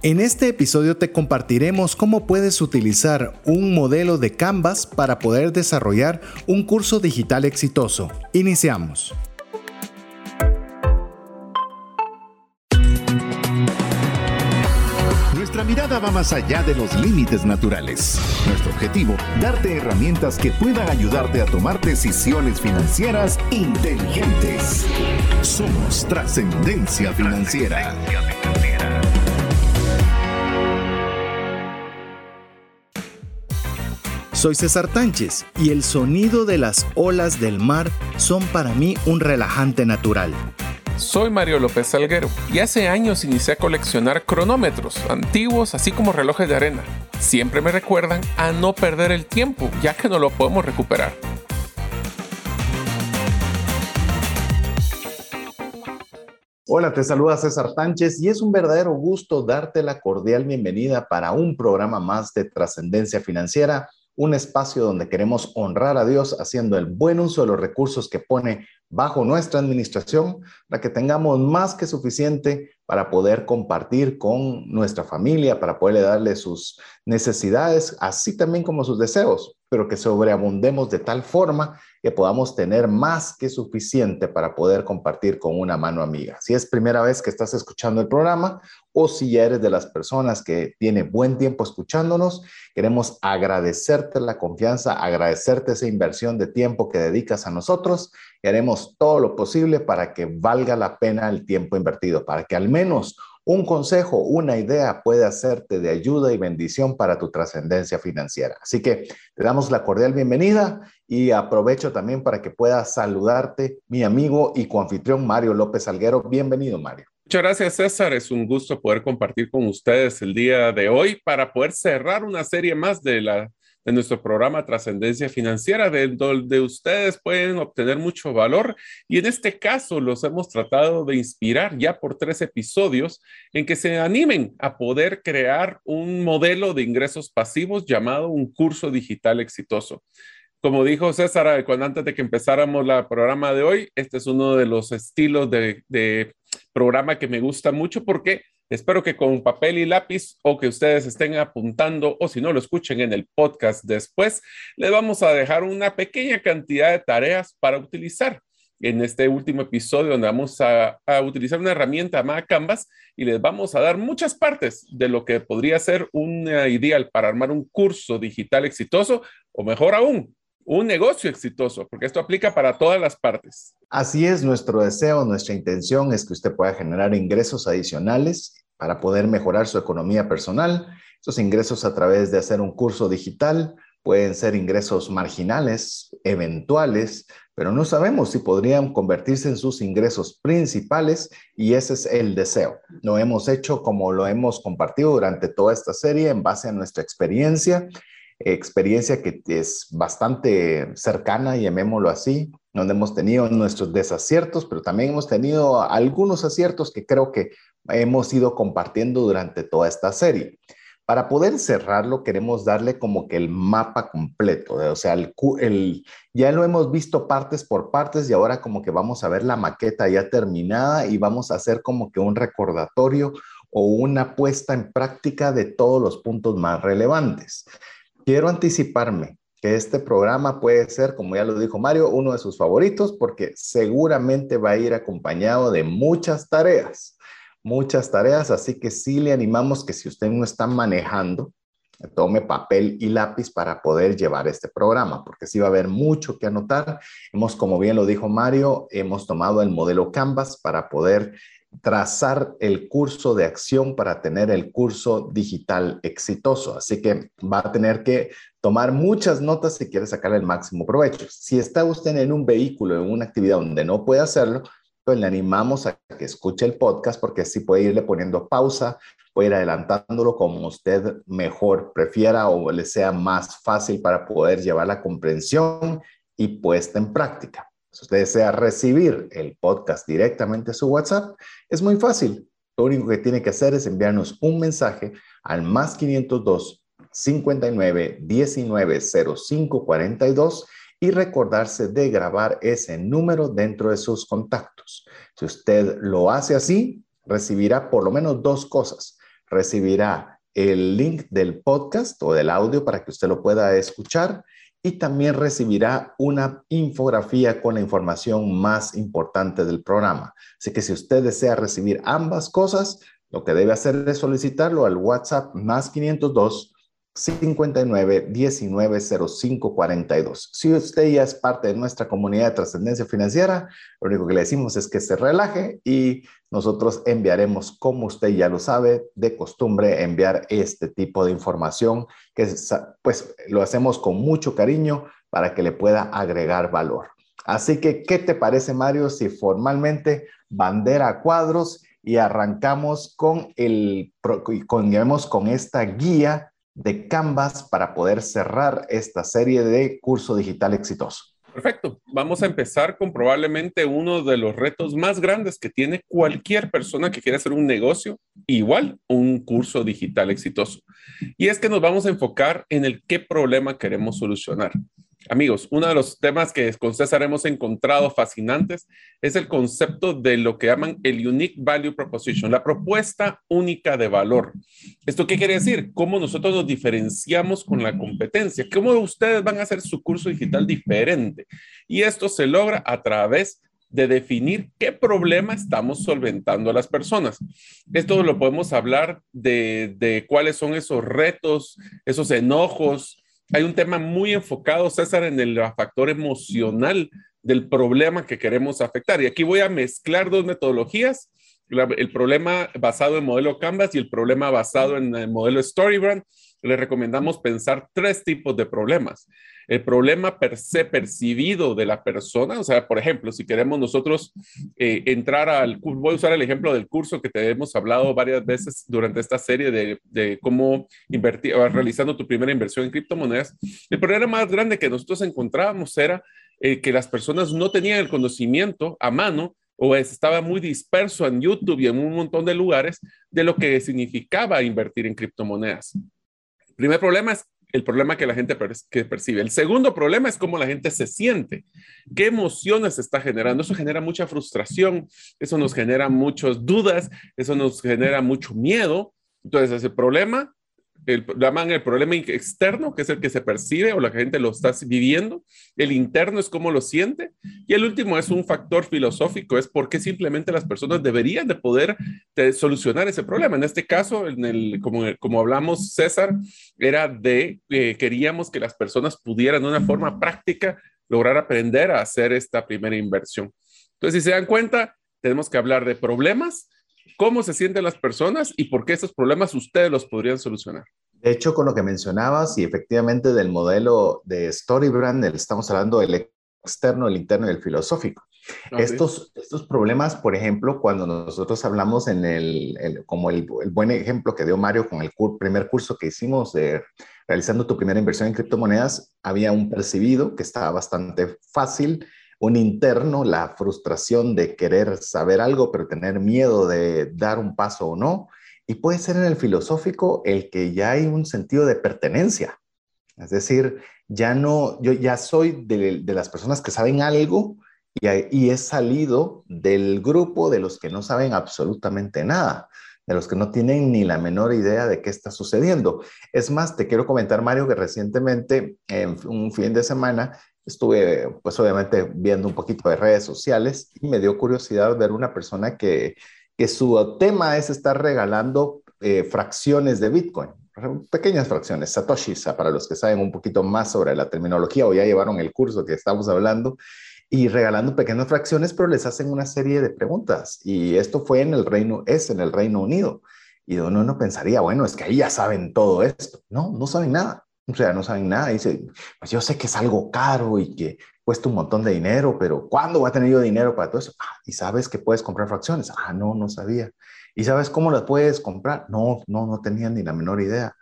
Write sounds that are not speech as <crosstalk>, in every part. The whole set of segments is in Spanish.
En este episodio te compartiremos cómo puedes utilizar un modelo de Canvas para poder desarrollar un curso digital exitoso. Iniciamos. Nuestra mirada va más allá de los límites naturales. Nuestro objetivo, darte herramientas que puedan ayudarte a tomar decisiones financieras inteligentes. Somos trascendencia financiera. Soy César Tánchez y el sonido de las olas del mar son para mí un relajante natural. Soy Mario López Salguero y hace años inicié a coleccionar cronómetros antiguos así como relojes de arena. Siempre me recuerdan a no perder el tiempo ya que no lo podemos recuperar. Hola, te saluda César Tánchez y es un verdadero gusto darte la cordial bienvenida para un programa más de trascendencia financiera un espacio donde queremos honrar a Dios haciendo el buen uso de los recursos que pone bajo nuestra administración para que tengamos más que suficiente para poder compartir con nuestra familia, para poderle darle sus necesidades, así también como sus deseos, pero que sobreabundemos de tal forma que podamos tener más que suficiente para poder compartir con una mano amiga. Si es primera vez que estás escuchando el programa o si ya eres de las personas que tiene buen tiempo escuchándonos, queremos agradecerte la confianza, agradecerte esa inversión de tiempo que dedicas a nosotros y haremos todo lo posible para que valga la pena el tiempo invertido, para que al menos un consejo, una idea puede hacerte de ayuda y bendición para tu trascendencia financiera. Así que te damos la cordial bienvenida y aprovecho también para que pueda saludarte mi amigo y coanfitrión Mario López Alguero. Bienvenido, Mario. Muchas gracias, César. Es un gusto poder compartir con ustedes el día de hoy para poder cerrar una serie más de la de nuestro programa Trascendencia Financiera, de donde ustedes pueden obtener mucho valor. Y en este caso los hemos tratado de inspirar ya por tres episodios en que se animen a poder crear un modelo de ingresos pasivos llamado un curso digital exitoso. Como dijo César cuando antes de que empezáramos el programa de hoy, este es uno de los estilos de programa que me gusta mucho porque Espero que con papel y lápiz o que ustedes estén apuntando o si no lo escuchen en el podcast después, les vamos a dejar una pequeña cantidad de tareas para utilizar. En este último episodio donde vamos a, utilizar una herramienta llamada Canvas y les vamos a dar muchas partes de lo que podría ser una ideal para armar un curso digital exitoso o mejor aún, un negocio exitoso, porque esto aplica para todas las partes. Así es, nuestro deseo, nuestra intención es que usted pueda generar ingresos adicionales para poder mejorar su economía personal. Esos ingresos a través de hacer un curso digital pueden ser ingresos marginales, eventuales, pero no sabemos si podrían convertirse en sus ingresos principales y ese es el deseo. Lo hemos hecho como lo hemos compartido durante toda esta serie en base a nuestra experiencia experiencia que es bastante cercana, llamémoslo así, donde hemos tenido nuestros desaciertos, pero también hemos tenido algunos aciertos que creo que hemos ido compartiendo durante toda esta serie. Para poder cerrarlo, queremos darle como que el mapa completo, o sea, el, ya lo hemos visto partes por partes y ahora como que vamos a ver la maqueta ya terminada y vamos a hacer como que un recordatorio o una puesta en práctica de todos los puntos más relevantes. Quiero anticiparme que este programa puede ser, como ya lo dijo Mario, uno de sus favoritos porque seguramente va a ir acompañado de muchas tareas, muchas tareas, así que sí le animamos que si usted no está manejando, tome papel y lápiz para poder llevar este programa, porque sí va a haber mucho que anotar. Hemos, como bien lo dijo Mario, hemos tomado el modelo Canvas para poder trazar el curso de acción para tener el curso digital exitoso. Así que va a tener que tomar muchas notas si quiere sacar el máximo provecho. Si está usted en un vehículo, en una actividad donde no puede hacerlo, pues le animamos a que escuche el podcast porque así puede irle poniendo pausa, puede ir adelantándolo como usted mejor prefiera o le sea más fácil para poder llevar la comprensión y puesta en práctica. Si usted desea recibir el podcast directamente a su WhatsApp, es muy fácil. Lo único que tiene que hacer es enviarnos un mensaje al más 502 59 19 05 42 y recordarse de grabar ese número dentro de sus contactos. Si usted lo hace así, recibirá por lo menos dos cosas. recibirá el link del podcast o del audio para que usted lo pueda escuchar y también recibirá una infografía con la información más importante del programa. Así que si usted desea recibir ambas cosas, lo que debe hacer es solicitarlo al WhatsApp más 502 59 19 05 42. Si usted ya es parte de nuestra comunidad de trascendencia financiera, lo único que le decimos es que se relaje y nosotros enviaremos, como usted ya lo sabe, de costumbre enviar este tipo de información que pues lo hacemos con mucho cariño para que le pueda agregar valor. Así que, ¿qué te parece, Mario, si formalmente bandera cuadros y arrancamos con el, con, con esta guía de Canvas para poder cerrar esta serie de curso digital exitoso. Perfecto. Vamos a empezar con probablemente uno de los retos más grandes que tiene cualquier persona que quiera hacer un negocio, igual un curso digital exitoso. Y es que nos vamos a enfocar en el qué problema queremos solucionar. Amigos, uno de los temas que con César hemos encontrado fascinantes es el concepto de lo que llaman el Unique Value Proposition, la propuesta única de valor. ¿Esto qué quiere decir? ¿Cómo nosotros nos diferenciamos con la competencia? ¿Cómo ustedes van a hacer su curso digital diferente? Y esto se logra a través de definir qué problema estamos solventando a las personas. Esto lo podemos hablar de, de cuáles son esos retos, esos enojos, hay un tema muy enfocado, César, en el factor emocional del problema que queremos afectar. Y aquí voy a mezclar dos metodologías, el problema basado en modelo Canvas y el problema basado en el modelo Storybrand. Le recomendamos pensar tres tipos de problemas el problema per se percibido de la persona. O sea, por ejemplo, si queremos nosotros eh, entrar al, voy a usar el ejemplo del curso que te hemos hablado varias veces durante esta serie de, cómo invertir, realizando tu primera inversión en criptomonedas. El problema más grande que nosotros encontrábamos era eh, que las personas no tenían el conocimiento a mano o estaba muy disperso en YouTube y en un montón de lugares de lo que significaba invertir en criptomonedas. El primer problema es el problema que la gente que percibe. El segundo problema es cómo la gente se siente, qué emociones está generando. Eso genera mucha frustración, eso nos genera muchas dudas, eso nos genera mucho miedo. Entonces, ese problema el, llaman el problema externo, que es el que se percibe o la gente lo está viviendo. El interno es cómo lo siente. Y el último es un factor filosófico, es por qué simplemente las personas deberían de poder solucionar ese problema. En este caso, en el, como, como hablamos, César, era de que queríamos que las personas pudieran de una forma práctica lograr aprender a hacer esta primera inversión. Entonces, si se dan cuenta, tenemos que hablar de problemas, cómo se sienten las personas y por qué esos problemas ustedes los podrían solucionar. De hecho, con lo que mencionabas y efectivamente del modelo de Storybrand, estamos hablando del externo, el interno y el filosófico. Estos, estos problemas, por ejemplo, cuando nosotros hablamos en el, como el, buen ejemplo que dio Mario con el primer curso que hicimos de realizando tu primera inversión en criptomonedas, había un percibido que estaba bastante fácil, un interno, la frustración de querer saber algo, pero tener miedo de dar un paso o no. Y puede ser en el filosófico el que ya hay un sentido de pertenencia. Es decir, ya no, yo ya soy de, las personas que saben algo y, y he salido del grupo de los que no saben absolutamente nada de los que no tienen ni la menor idea de qué está sucediendo. Es más, te quiero comentar, Mario, que recientemente, en un fin de semana, estuve pues obviamente viendo un poquito de redes sociales y me dio curiosidad ver una persona que, que su tema es estar regalando eh, fracciones de Bitcoin, pequeñas fracciones, satoshis, para los que saben un poquito más sobre la terminología o ya llevaron el curso que estamos hablando, y regalando pequeñas fracciones, pero les hacen una serie de preguntas. Y esto fue en el Reino, es en el Reino Unido. Y uno no pensaría, bueno, es que ahí ya saben todo esto. No, no saben nada. O sea, no saben nada. Dice, pues yo sé que es algo caro y que cuesta un montón de dinero, pero ¿cuándo va a tener yo dinero para todo eso? Ah, y sabes que puedes comprar fracciones. Ah, no, no sabía. ¿Y sabes cómo las puedes comprar? No, no, no tenía ni la menor idea.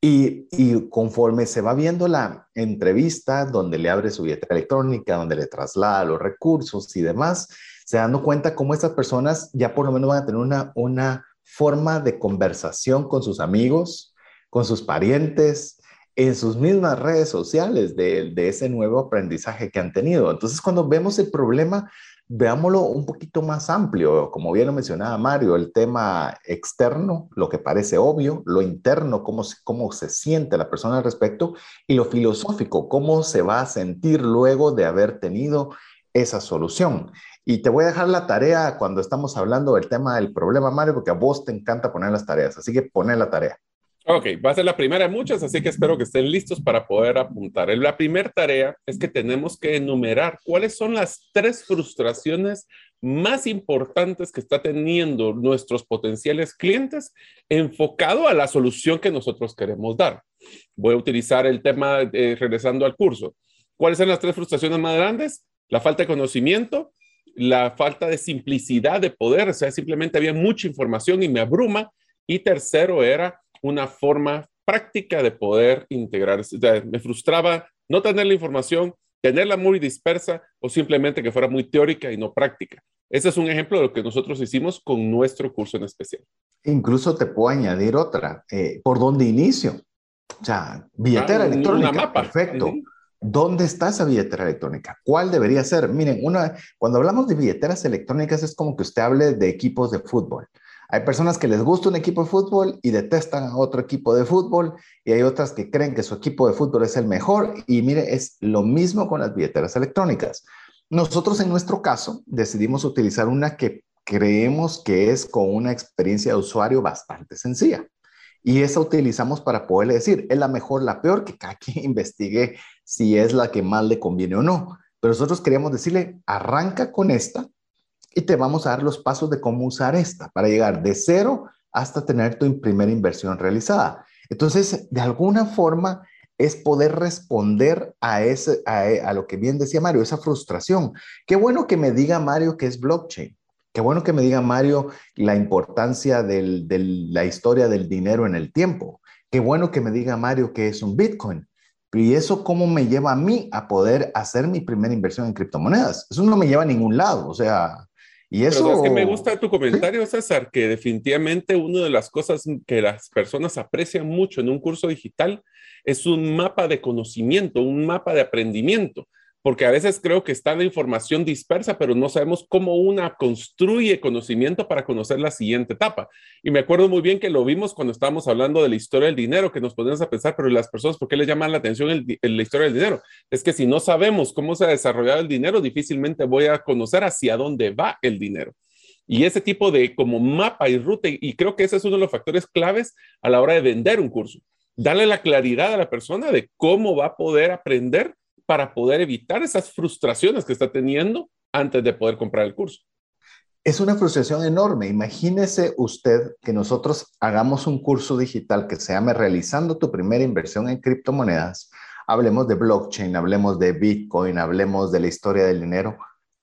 Y, y, conforme se va viendo la entrevista, donde le abre su billetera electrónica, donde le traslada los recursos y demás, se dando cuenta cómo estas personas ya por lo menos van a tener una, una forma de conversación con sus amigos, con sus parientes, en sus mismas redes sociales de, ese nuevo aprendizaje que han tenido. Entonces, cuando vemos el problema veámoslo un poquito más amplio, como bien lo mencionaba Mario, el tema externo, lo que parece obvio, lo interno, cómo se, cómo se siente la persona al respecto, y lo filosófico, cómo se va a sentir luego de haber tenido esa solución. Y te voy a dejar la tarea cuando estamos hablando del tema del problema, Mario, porque a vos te encanta poner las tareas, así que poné la tarea. Ok, va a ser la primera de muchas, así que espero que estén listos para poder apuntar. La primera tarea es que tenemos que enumerar cuáles son las tres frustraciones más importantes que está teniendo nuestros potenciales clientes enfocado a la solución que nosotros queremos dar. Voy a utilizar el tema eh, regresando al curso. ¿Cuáles son las tres frustraciones más grandes? La falta de conocimiento, la falta de simplicidad de poder, o sea, simplemente había mucha información y me abruma. Y tercero era una forma práctica de poder integrar. me frustraba no tener la información, tenerla muy dispersa o simplemente que fuera muy teórica y no práctica. Ese es un ejemplo de lo que nosotros hicimos con nuestro curso en especial. Incluso te puedo añadir otra. Eh, ¿Por dónde inicio? O sea, billetera ah, electrónica. Mapa. Perfecto. ¿Dónde está esa billetera electrónica? ¿Cuál debería ser? Miren, una, cuando hablamos de billeteras electrónicas es como que usted hable de equipos de fútbol. Hay personas que les gusta un equipo de fútbol y detestan a otro equipo de fútbol y hay otras que creen que su equipo de fútbol es el mejor y mire, es lo mismo con las billeteras electrónicas. Nosotros en nuestro caso decidimos utilizar una que creemos que es con una experiencia de usuario bastante sencilla. Y esa utilizamos para poderle decir, es la mejor, la peor, que cada quien <laughs> investigue si es la que más le conviene o no. Pero nosotros queríamos decirle, arranca con esta y te vamos a dar los pasos de cómo usar esta para llegar de cero hasta tener tu primera inversión realizada. Entonces, de alguna forma es poder responder a, ese, a, lo que bien decía Mario, esa frustración. Qué bueno que me diga Mario que es blockchain. Qué bueno que me diga Mario la importancia de la historia del dinero en el tiempo. Qué bueno que me diga Mario que es un Bitcoin. ¿Y eso cómo me lleva a mí a poder hacer mi primera inversión en criptomonedas? Eso no me lleva a ningún lado. O sea, y eso... Pero es que me gusta tu comentario, César, que definitivamente una de las cosas que las personas aprecian mucho en un curso digital es un mapa de conocimiento, un mapa de aprendimiento porque a veces creo que está la información dispersa, pero no sabemos cómo una construye conocimiento para conocer la siguiente etapa. Y me acuerdo muy bien que lo vimos cuando estábamos hablando de la historia del dinero, que nos ponemos a pensar, pero las personas, ¿por qué les llaman la atención la historia del dinero? Es que si no sabemos cómo se ha desarrollado el dinero, difícilmente voy a conocer hacia dónde va el dinero. Y ese tipo de como mapa y ruta, y creo que ese es uno de los factores claves a la hora de vender un curso. Darle la claridad a la persona de cómo va a poder aprender para poder evitar esas frustraciones que está teniendo antes de poder comprar el curso. Es una frustración enorme. Imagínese usted que nosotros hagamos un curso digital que se llame Realizando tu primera inversión en criptomonedas. Hablemos de blockchain, hablemos de Bitcoin, hablemos de la historia del dinero,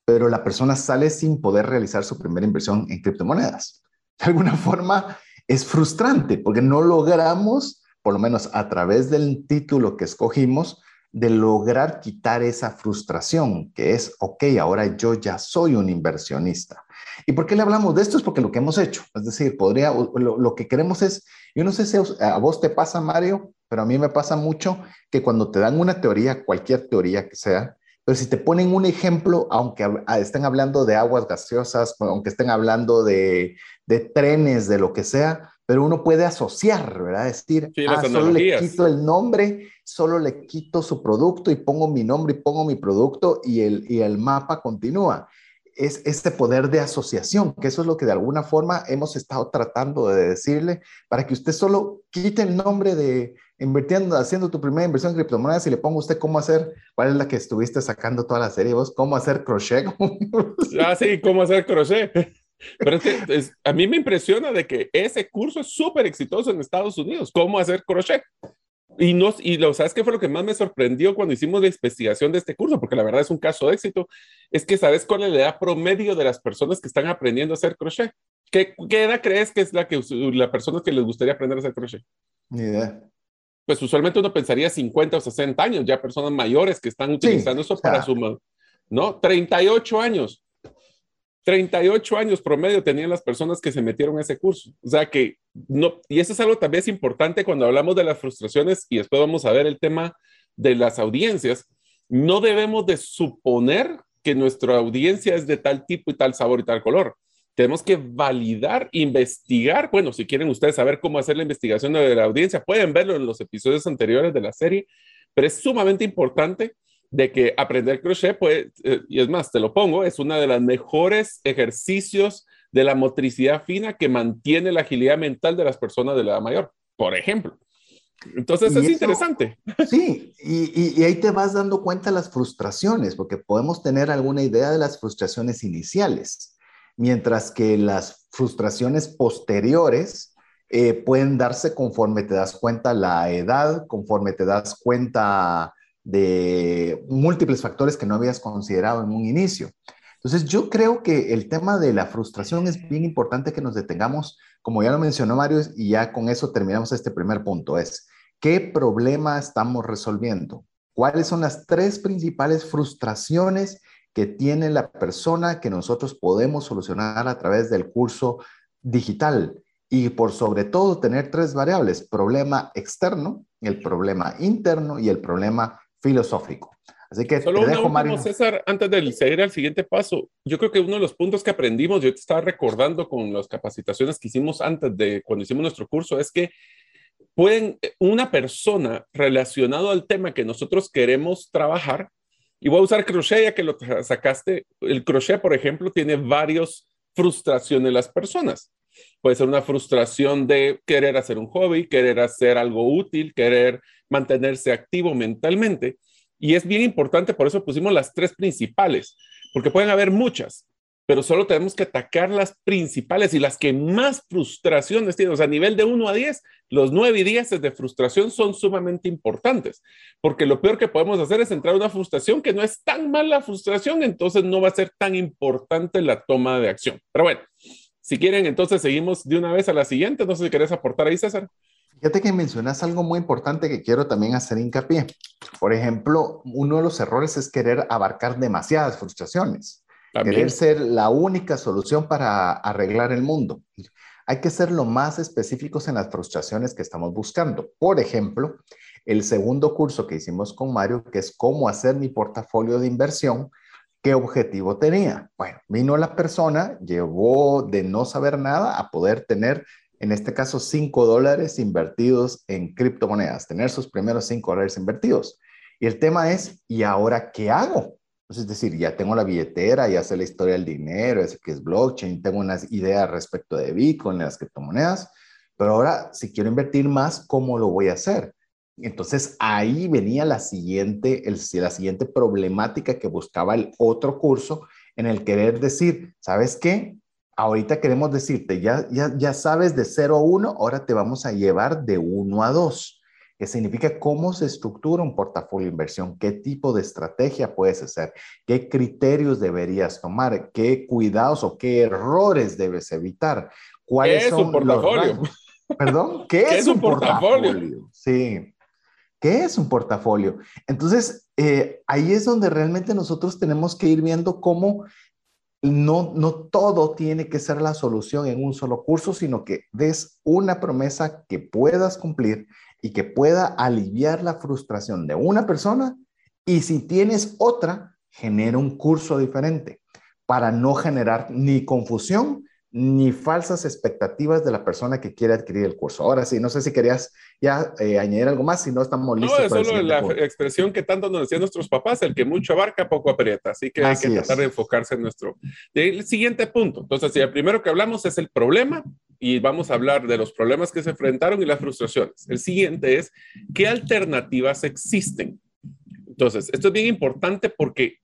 pero la persona sale sin poder realizar su primera inversión en criptomonedas. De alguna forma es frustrante porque no logramos, por lo menos a través del título que escogimos, de lograr quitar esa frustración, que es, ok, ahora yo ya soy un inversionista. ¿Y por qué le hablamos de esto? Es porque lo que hemos hecho, es decir, podría, lo, que queremos es, yo no sé si a vos te pasa, Mario, pero a mí me pasa mucho que cuando te dan una teoría, cualquier teoría que sea, pero si te ponen un ejemplo, aunque estén hablando de aguas gaseosas, aunque estén hablando de, de trenes, de lo que sea, pero uno puede asociar, ¿verdad? Decir, ah, solo le quito el nombre, solo le quito su producto y pongo mi nombre y pongo mi producto y el, y el mapa continúa. Es este poder de asociación, que eso es lo que de alguna forma hemos estado tratando de decirle para que usted solo quite el nombre de invirtiendo, haciendo tu primera inversión en criptomonedas y le ponga usted cómo hacer, cuál es la que estuviste sacando toda la serie vos, cómo hacer crochet. ah, sí, cómo hacer crochet. Pero es que a mí me impresiona de que ese curso es súper exitoso en Estados Unidos, cómo hacer crochet. Y, nos, y lo sabes que fue lo que más me sorprendió cuando hicimos la investigación de este curso, porque la verdad es un caso de éxito, es que sabes cuál es la edad promedio de las personas que están aprendiendo a hacer crochet. ¿Qué, qué edad crees que es la que la persona que les gustaría aprender a hacer crochet? Ni idea. Pues usualmente uno pensaría 50 o 60 años, ya personas mayores que están utilizando eso para su, ¿no? 38 años. 38 años promedio tenían las personas que se metieron a ese curso. O sea que no, y eso es algo también importante cuando hablamos de las frustraciones y después vamos a ver el tema de las audiencias. No debemos de suponer que nuestra audiencia es de tal tipo y tal sabor y tal color. Tenemos que validar, investigar. Bueno, si quieren ustedes saber cómo hacer la investigación de la audiencia, pueden verlo en los episodios anteriores de la serie, pero es sumamente importante de que aprender crochet, pues, y es más, te lo pongo, es uno de los mejores ejercicios de la motricidad fina que mantiene la agilidad mental de las personas de la edad mayor, por ejemplo. Entonces es interesante. Sí, y, y, ahí te vas dando cuenta las frustraciones, porque podemos tener alguna idea de las frustraciones iniciales, mientras que las frustraciones posteriores eh, pueden darse conforme te das cuenta la edad, conforme te das cuenta de múltiples factores que no habías considerado en un inicio. Entonces, yo creo que el tema de la frustración es bien importante que nos detengamos, como ya lo mencionó Mario, y ya con eso terminamos este primer punto, es ¿qué problema estamos resolviendo? ¿Cuáles son las tres principales frustraciones que tiene la persona que nosotros podemos solucionar a través del curso digital? Y por sobre todo tener tres variables, problema externo, el problema interno y el problema filosófico. Así que Solo te dejo, Mario. César, antes de seguir al siguiente paso, yo creo que uno de los puntos que aprendimos, yo te estaba recordando con las capacitaciones que hicimos antes de cuando hicimos nuestro curso, es que pueden, una persona relacionado al tema que nosotros queremos trabajar, y voy a usar crochet ya que lo sacaste, el crochet, por ejemplo, tiene varias frustraciones de las personas. Puede ser una frustración de querer hacer un hobby, querer hacer algo útil, querer mantenerse activo mentalmente. Y es bien importante, por eso pusimos las tres principales, porque pueden haber muchas, pero solo tenemos que atacar las principales y las que más frustraciones tienen. O sea, a nivel de 1 a 10, los 9 y 10 de frustración son sumamente importantes, porque lo peor que podemos hacer es entrar a una frustración que no es tan mala frustración, entonces no va a ser tan importante la toma de acción. Pero bueno, si quieren, entonces seguimos de una vez a la siguiente. No sé si querés aportar ahí, César. Fíjate que mencionas algo muy importante que quiero también hacer hincapié. Por ejemplo, uno de los errores es querer abarcar demasiadas frustraciones, querer ser la única solución para arreglar el mundo. Hay que ser lo más específicos en las frustraciones que estamos buscando. Por ejemplo, el segundo curso que hicimos con Mario, que es cómo hacer mi portafolio de inversión, ¿qué objetivo tenía? Bueno, vino la persona, llevó de no saber nada a poder tener en este caso, 5 dólares invertidos en criptomonedas, tener sus primeros 5 dólares invertidos. Y el tema es, ¿y ahora qué hago? Pues es decir, ya tengo la billetera, ya sé la historia del dinero, sé que es blockchain, tengo unas ideas respecto de Bitcoin, las criptomonedas, pero ahora si quiero invertir más, ¿cómo lo voy a hacer? Entonces ahí venía la siguiente, el, la siguiente problemática que buscaba el otro curso en el querer decir, ¿sabes qué? Ahorita queremos decirte, ya, ya, ya sabes de 0 a 1, ahora te vamos a llevar de 1 a 2, que significa cómo se estructura un portafolio de inversión, qué tipo de estrategia puedes hacer, qué criterios deberías tomar, qué cuidados o qué errores debes evitar. ¿Cuáles ¿Qué es un portafolio? Perdón, ¿qué, es, un portafolio? Sí. ¿Qué es un portafolio? Entonces, eh, ahí es donde realmente nosotros tenemos que ir viendo cómo no, no todo tiene que ser la solución en un solo curso, sino que des una promesa que puedas cumplir y que pueda aliviar la frustración de una persona. Y si tienes otra, genera un curso diferente para no generar ni confusión ni falsas expectativas de la persona que quiere adquirir el curso. Ahora sí, no sé si querías ya eh, añadir algo más, si no estamos listos. No, es solo la expresión que tanto nos decían nuestros papás, el que mucho abarca, poco aprieta, así que hay que tratar de enfocarse en nuestro... El siguiente punto, entonces, el primero que hablamos es el problema y vamos a hablar de los problemas que se enfrentaron y las frustraciones. El siguiente es, ¿qué alternativas existen? Entonces, esto es bien importante porque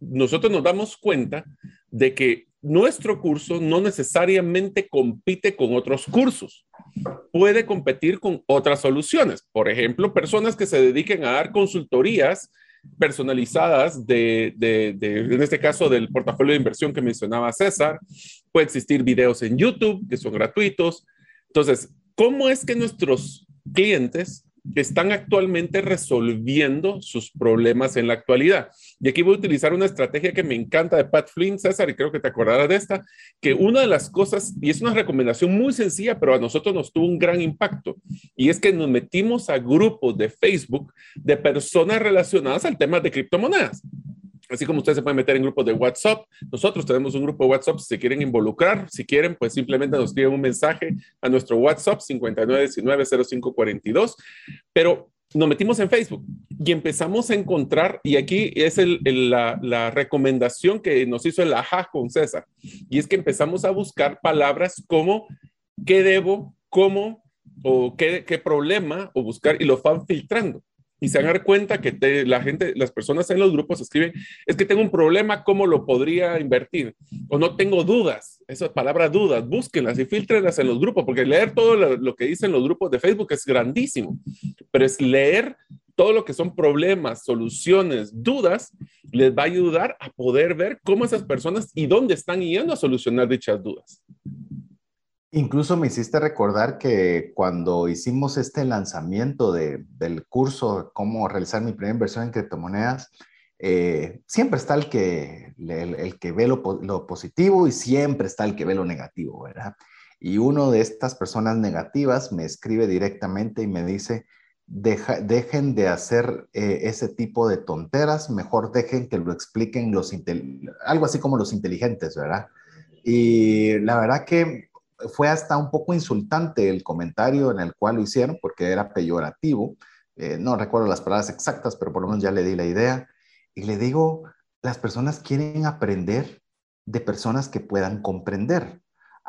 nosotros nos damos cuenta de que nuestro curso no necesariamente compite con otros cursos. Puede competir con otras soluciones. Por ejemplo, personas que se dediquen a dar consultorías personalizadas de, en este caso, del portafolio de inversión que mencionaba César. Puede existir videos en YouTube que son gratuitos. Entonces, ¿cómo es que nuestros clientes están actualmente resolviendo sus problemas en la actualidad. Y aquí voy a utilizar una estrategia que me encanta de Pat Flynn, César, y creo que te acordarás de esta, que una de las cosas, y es una recomendación muy sencilla, pero a nosotros nos tuvo un gran impacto, y es que nos metimos a grupos de Facebook de personas relacionadas al tema de criptomonedas. Así como ustedes se pueden meter en grupos de WhatsApp, nosotros tenemos un grupo de WhatsApp. Si se quieren involucrar, si quieren, pues simplemente nos escriben un mensaje a nuestro WhatsApp 59190542. Pero nos metimos en Facebook y empezamos a encontrar, y aquí es la, recomendación que nos hizo el AJA con César, y es que empezamos a buscar palabras como qué debo, cómo, o qué problema, o buscar, y lo van filtrando y se van dar cuenta que la gente, las personas en los grupos escriben, es que tengo un problema, ¿cómo lo podría invertir? O no tengo dudas, esa palabra dudas, búsquenlas y filtrenlas en los grupos, porque leer todo lo, que dicen los grupos de Facebook es grandísimo, pero es leer todo lo que son problemas, soluciones, dudas, les va a ayudar a poder ver cómo esas personas y dónde están yendo a solucionar dichas dudas. Incluso me hiciste recordar que cuando hicimos este lanzamiento de, del curso Cómo realizar mi primera inversión en criptomonedas, eh, siempre está el que, el, que ve lo, lo, positivo y siempre está el que ve lo negativo, ¿verdad? Y uno de estas personas negativas me escribe directamente y me dice, dejen de hacer eh, ese tipo de tonteras, mejor dejen que lo expliquen los, algo así como los inteligentes, ¿verdad? Y la verdad que fue hasta un poco insultante el comentario en el cual lo hicieron porque era peyorativo. Eh, no recuerdo las palabras exactas, pero por lo menos ya le di la idea. Y le digo, las personas quieren aprender de personas que puedan comprender.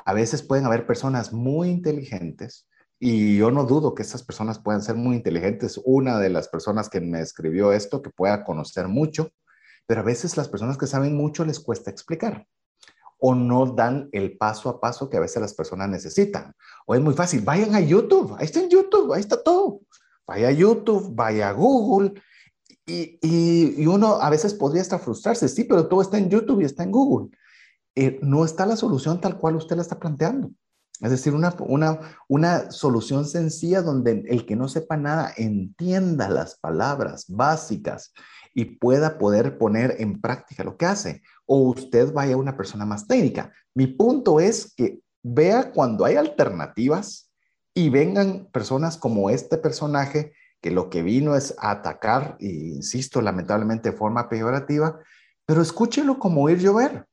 A veces pueden haber personas muy inteligentes y yo no dudo que esas personas puedan ser muy inteligentes. Una de las personas que me escribió esto, que pueda conocer mucho, pero a veces las personas que saben mucho les cuesta explicar o no dan el paso a paso que a veces las personas necesitan. O es muy fácil, vayan a YouTube, ahí está en YouTube, ahí está todo. Vaya a YouTube, vaya a Google. Y, y, uno a veces podría estar frustrarse, sí, pero todo está en YouTube y está en Google. Eh, no está la solución tal cual usted la está planteando. Es decir, una, una, una solución sencilla donde el que no sepa nada entienda las palabras básicas y pueda poder poner en práctica lo que hace. O usted vaya a una persona más técnica. Mi punto es que vea cuando hay alternativas y vengan personas como este personaje que lo que vino es a atacar, e insisto, lamentablemente de forma peyorativa, pero escúchelo como ir llover.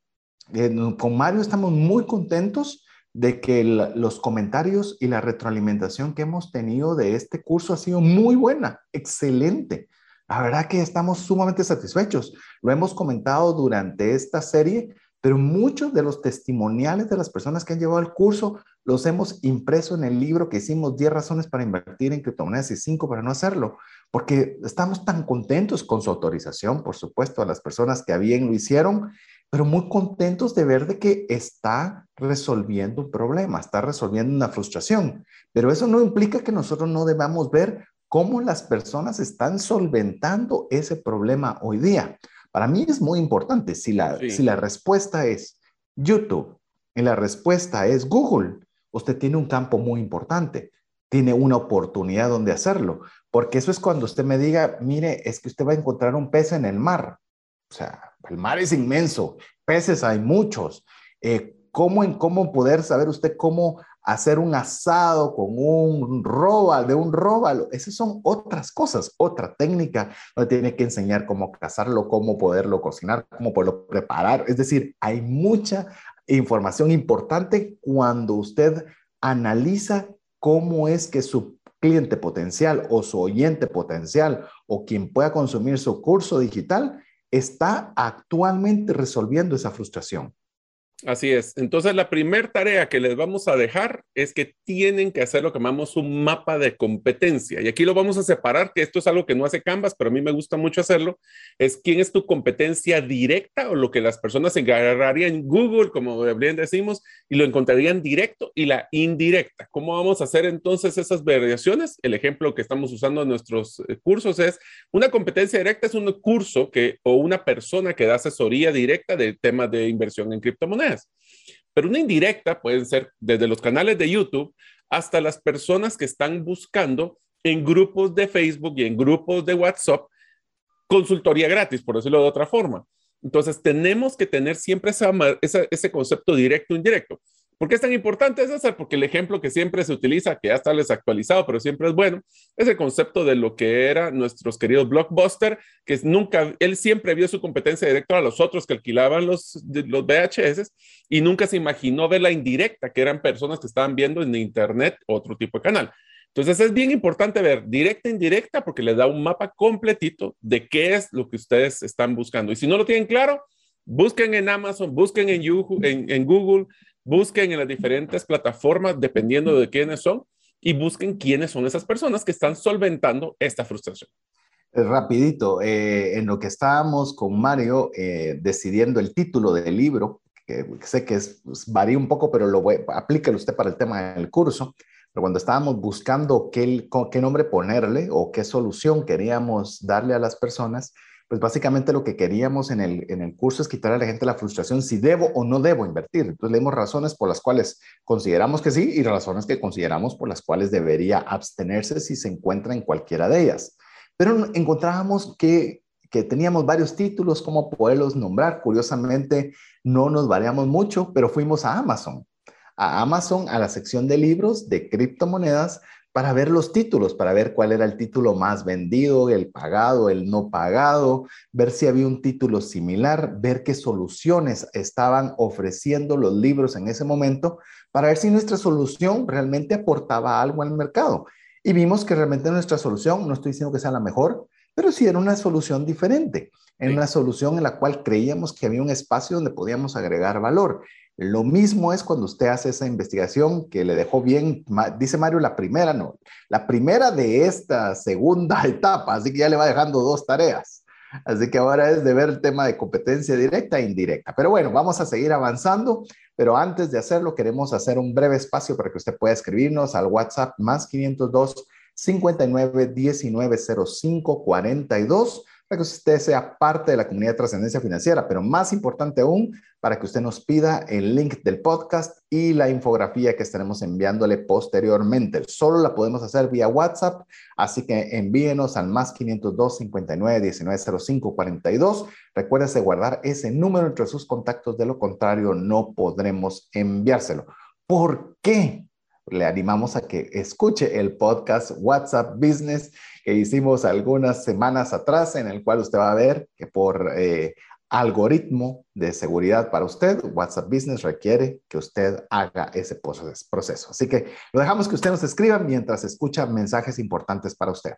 Con Mario estamos muy contentos de que los comentarios y la retroalimentación que hemos tenido de este curso ha sido muy buena, excelente. La verdad que estamos sumamente satisfechos. Lo hemos comentado durante esta serie, pero muchos de los testimoniales de las personas que han llevado el curso los hemos impreso en el libro que hicimos 10 razones para invertir en criptomonedas y 5 para no hacerlo, porque estamos tan contentos con su autorización, por supuesto, a las personas que bien lo hicieron, pero muy contentos de ver de que está resolviendo un problema, está resolviendo una frustración. Pero eso no implica que nosotros no debamos ver cómo las personas están solventando ese problema hoy día. Para mí es muy importante. Si la, si la respuesta es YouTube y la respuesta es Google, usted tiene un campo muy importante. Tiene una oportunidad donde hacerlo. Porque eso es cuando usted me diga, mire, es que usted va a encontrar un pez en el mar. O sea, el mar es inmenso, peces hay muchos. Eh, ¿cómo, en cómo poder saber usted cómo hacer un asado con un róbalo, de un róbalo, esas son otras cosas, otra técnica, donde tiene que enseñar cómo cazarlo, cómo poderlo cocinar, cómo poderlo preparar. Es decir, hay mucha información importante cuando usted analiza cómo es que su cliente potencial o su oyente potencial o quien pueda consumir su curso digital está actualmente resolviendo esa frustración. Así es. Entonces, la primera tarea que les vamos a dejar es que tienen que hacer lo que llamamos un mapa de competencia. Y aquí lo vamos a separar, que esto es algo que no hace Canvas, pero a mí me gusta mucho hacerlo. Es quién es tu competencia directa o lo que las personas agarrarían en Google, como bien decimos, y lo encontrarían directo y la indirecta. ¿Cómo vamos a hacer entonces esas variaciones? El ejemplo que estamos usando en nuestros eh, cursos es una competencia directa es un curso que o una persona que da asesoría directa de temas de inversión en criptomonedas. Pero una indirecta pueden ser desde los canales de YouTube hasta las personas que están buscando en grupos de Facebook y en grupos de WhatsApp consultoría gratis, por decirlo de otra forma. Entonces, tenemos que tener siempre ese concepto directo-indirecto. ¿Por qué es tan importante, César? Porque el ejemplo que siempre se utiliza, que ya está desactualizado, pero siempre es bueno, es el concepto de lo que era nuestros queridos Blockbuster, que nunca, él siempre vio su competencia directa a los otros que alquilaban los, los VHS y nunca se imaginó ver la indirecta, que eran personas que estaban viendo en Internet otro tipo de canal. Entonces es bien importante ver directa e indirecta porque les da un mapa completito de qué es lo que ustedes están buscando. Y si no lo tienen claro, busquen en Amazon, busquen en, en, Google, busquen en las diferentes plataformas dependiendo de quiénes son y busquen quiénes son esas personas que están solventando esta frustración. Rapidito, eh, en lo que estábamos con Mario eh, decidiendo el título del libro, que sé que es, pues, varía un poco, pero lo voy, aplíquelo usted para el tema del curso. Pero cuando estábamos buscando qué, qué nombre ponerle o qué solución queríamos darle a las personas, pues básicamente lo que queríamos en el, en el curso es quitar a la gente la frustración si debo o no debo invertir. Entonces leemos razones por las cuales consideramos que sí y razones que consideramos por las cuales debería abstenerse si se encuentra en cualquiera de ellas. Pero encontrábamos que, que teníamos varios títulos, cómo poderlos nombrar. Curiosamente, no nos variamos mucho, pero fuimos a Amazon a Amazon, a la sección de libros de criptomonedas, para ver los títulos, para ver cuál era el título más vendido, el pagado, el no pagado, ver si había un título similar, ver qué soluciones estaban ofreciendo los libros en ese momento, para ver si nuestra solución realmente aportaba algo al mercado. Y vimos que realmente nuestra solución, no estoy diciendo que sea la mejor, pero sí era una solución diferente, en una solución en la cual creíamos que había un espacio donde podíamos agregar valor. Lo mismo es cuando usted hace esa investigación que le dejó bien, dice Mario, la primera, no, la primera de esta segunda <laughs> etapa, así que ya le va dejando dos tareas. Así que ahora es de ver el tema de competencia directa e indirecta. Pero bueno, vamos a seguir avanzando, pero antes de hacerlo queremos hacer un breve espacio para que usted pueda escribirnos al WhatsApp más 502 59 19 05 42 para que usted sea parte de la comunidad de trascendencia financiera, pero más importante aún, para que usted nos pida el link del podcast y la infografía que estaremos enviándole posteriormente. Solo la podemos hacer vía WhatsApp, así que envíenos al más 502 59 19 05 42. Recuérdese guardar ese número entre sus contactos, de lo contrario no podremos enviárselo. ¿Por qué? Le animamos a que escuche el podcast WhatsApp Business hicimos algunas semanas atrás, en el cual usted va a ver que por eh, algoritmo de seguridad para usted, WhatsApp Business requiere que usted haga ese proceso. Así que lo dejamos que usted nos escriba mientras escucha mensajes importantes para usted.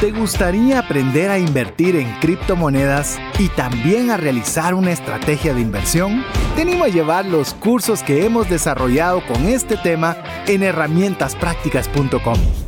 ¿Te gustaría aprender a invertir en criptomonedas y también a realizar una estrategia de inversión? Te animo a llevar los cursos que hemos desarrollado con este tema en herramientasprácticas.com.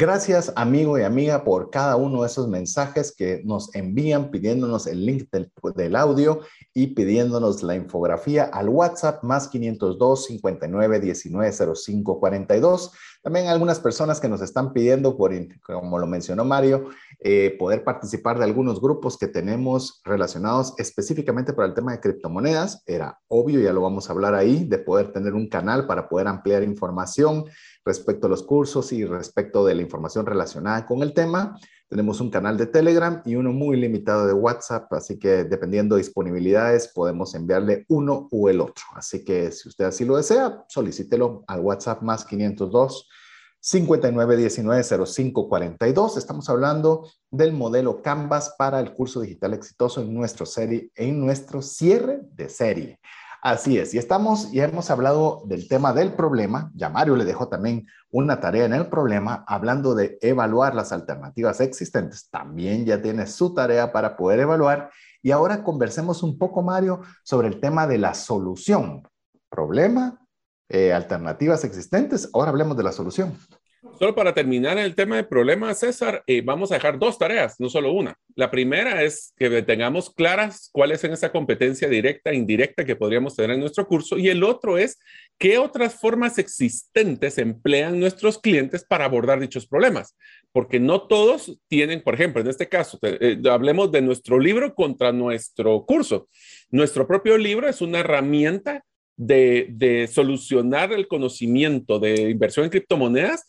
Gracias amigo y amiga por cada uno de esos mensajes que nos envían pidiéndonos el link del, audio y pidiéndonos la infografía al WhatsApp más 502 59 19 05 42. También algunas personas que nos están pidiendo, por, como lo mencionó Mario, eh, poder participar de algunos grupos que tenemos relacionados específicamente para el tema de criptomonedas. Era obvio, ya lo vamos a hablar ahí, de poder tener un canal para poder ampliar información respecto a los cursos y respecto de la información relacionada con el tema. Tenemos un canal de Telegram y uno muy limitado de WhatsApp, así que dependiendo de disponibilidades podemos enviarle uno o el otro. Así que si usted así lo desea, solicítelo al WhatsApp más 502 5919-0542. Estamos hablando del modelo Canvas para el curso digital exitoso en nuestro, serie, en nuestro cierre de serie. Así es, y estamos, ya hemos hablado del tema del problema, ya Mario le dejó también una tarea en el problema, hablando de evaluar las alternativas existentes, también ya tiene su tarea para poder evaluar, y ahora conversemos un poco, Mario, sobre el tema de la solución. Problema, eh, alternativas existentes. Ahora hablemos de la solución. Solo para terminar el tema de problemas, César, eh, vamos a dejar dos tareas, no solo una. La primera es que tengamos claras cuáles son esa competencia directa e indirecta que podríamos tener en nuestro curso. Y el otro es qué otras formas existentes emplean nuestros clientes para abordar dichos problemas. Porque no todos tienen, por ejemplo, en este caso, eh, hablemos de nuestro libro contra nuestro curso. Nuestro propio libro es una herramienta de, de solucionar el conocimiento de inversión en criptomonedas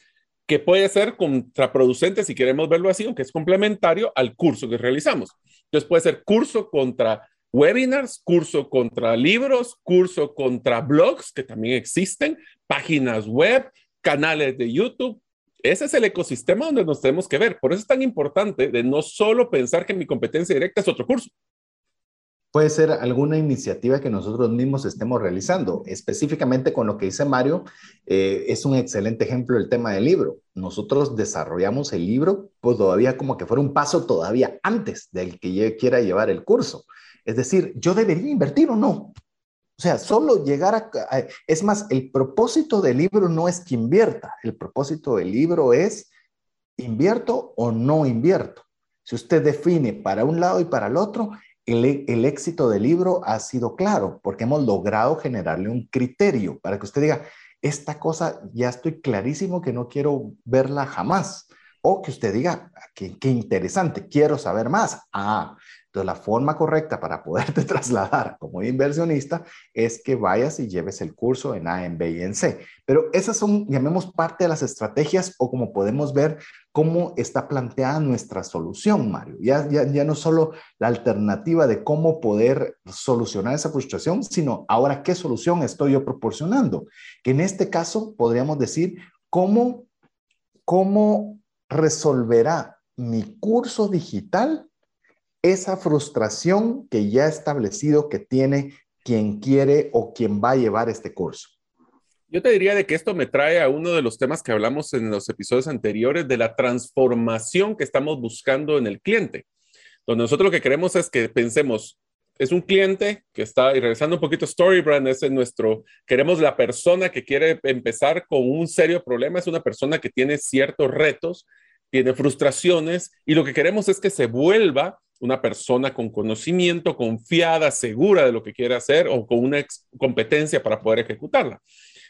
que puede ser contraproducente si queremos verlo así, aunque es complementario al curso que realizamos. Entonces puede ser curso contra webinars, curso contra libros, curso contra blogs, que también existen, páginas web, canales de YouTube. Ese es el ecosistema donde nos tenemos que ver. Por eso es tan importante de no solo pensar que mi competencia directa es otro curso, puede ser alguna iniciativa que nosotros mismos estemos realizando. Específicamente con lo que dice Mario, eh, es un excelente ejemplo el tema del libro. Nosotros desarrollamos el libro, pues todavía como que fuera un paso todavía antes del que yo quiera llevar el curso. Es decir, ¿yo debería invertir o no? O sea, solo llegar a, a... Es más, el propósito del libro no es que invierta, el propósito del libro es invierto o no invierto. Si usted define para un lado y para el otro, el, éxito del libro ha sido claro, porque hemos logrado generarle un criterio para que usted diga, esta cosa ya estoy clarísimo que no quiero verla jamás. O que usted diga, ah, qué, qué interesante, quiero saber más. Ah, entonces, la forma correcta para poderte <laughs> trasladar como inversionista es que vayas y lleves el curso en A, en B y en C. Pero esas son, llamemos, parte de las estrategias o como podemos ver cómo está planteada nuestra solución, Mario. Ya, ya, ya no solo la alternativa de cómo poder solucionar esa frustración, sino ahora qué solución estoy yo proporcionando. Que en este caso podríamos decir cómo, cómo resolverá mi curso digital esa frustración que ya ha establecido que tiene quien quiere o quien va a llevar este curso. Yo te diría de que esto me trae a uno de los temas que hablamos en los episodios anteriores de la transformación que estamos buscando en el cliente. Donde nosotros lo que queremos es que pensemos, es un cliente que está, y regresando un poquito, Storybrand es nuestro, queremos la persona que quiere empezar con un serio problema, es una persona que tiene ciertos retos, tiene frustraciones, y lo que queremos es que se vuelva una persona con conocimiento, confiada, segura de lo que quiere hacer o con una competencia para poder ejecutarla.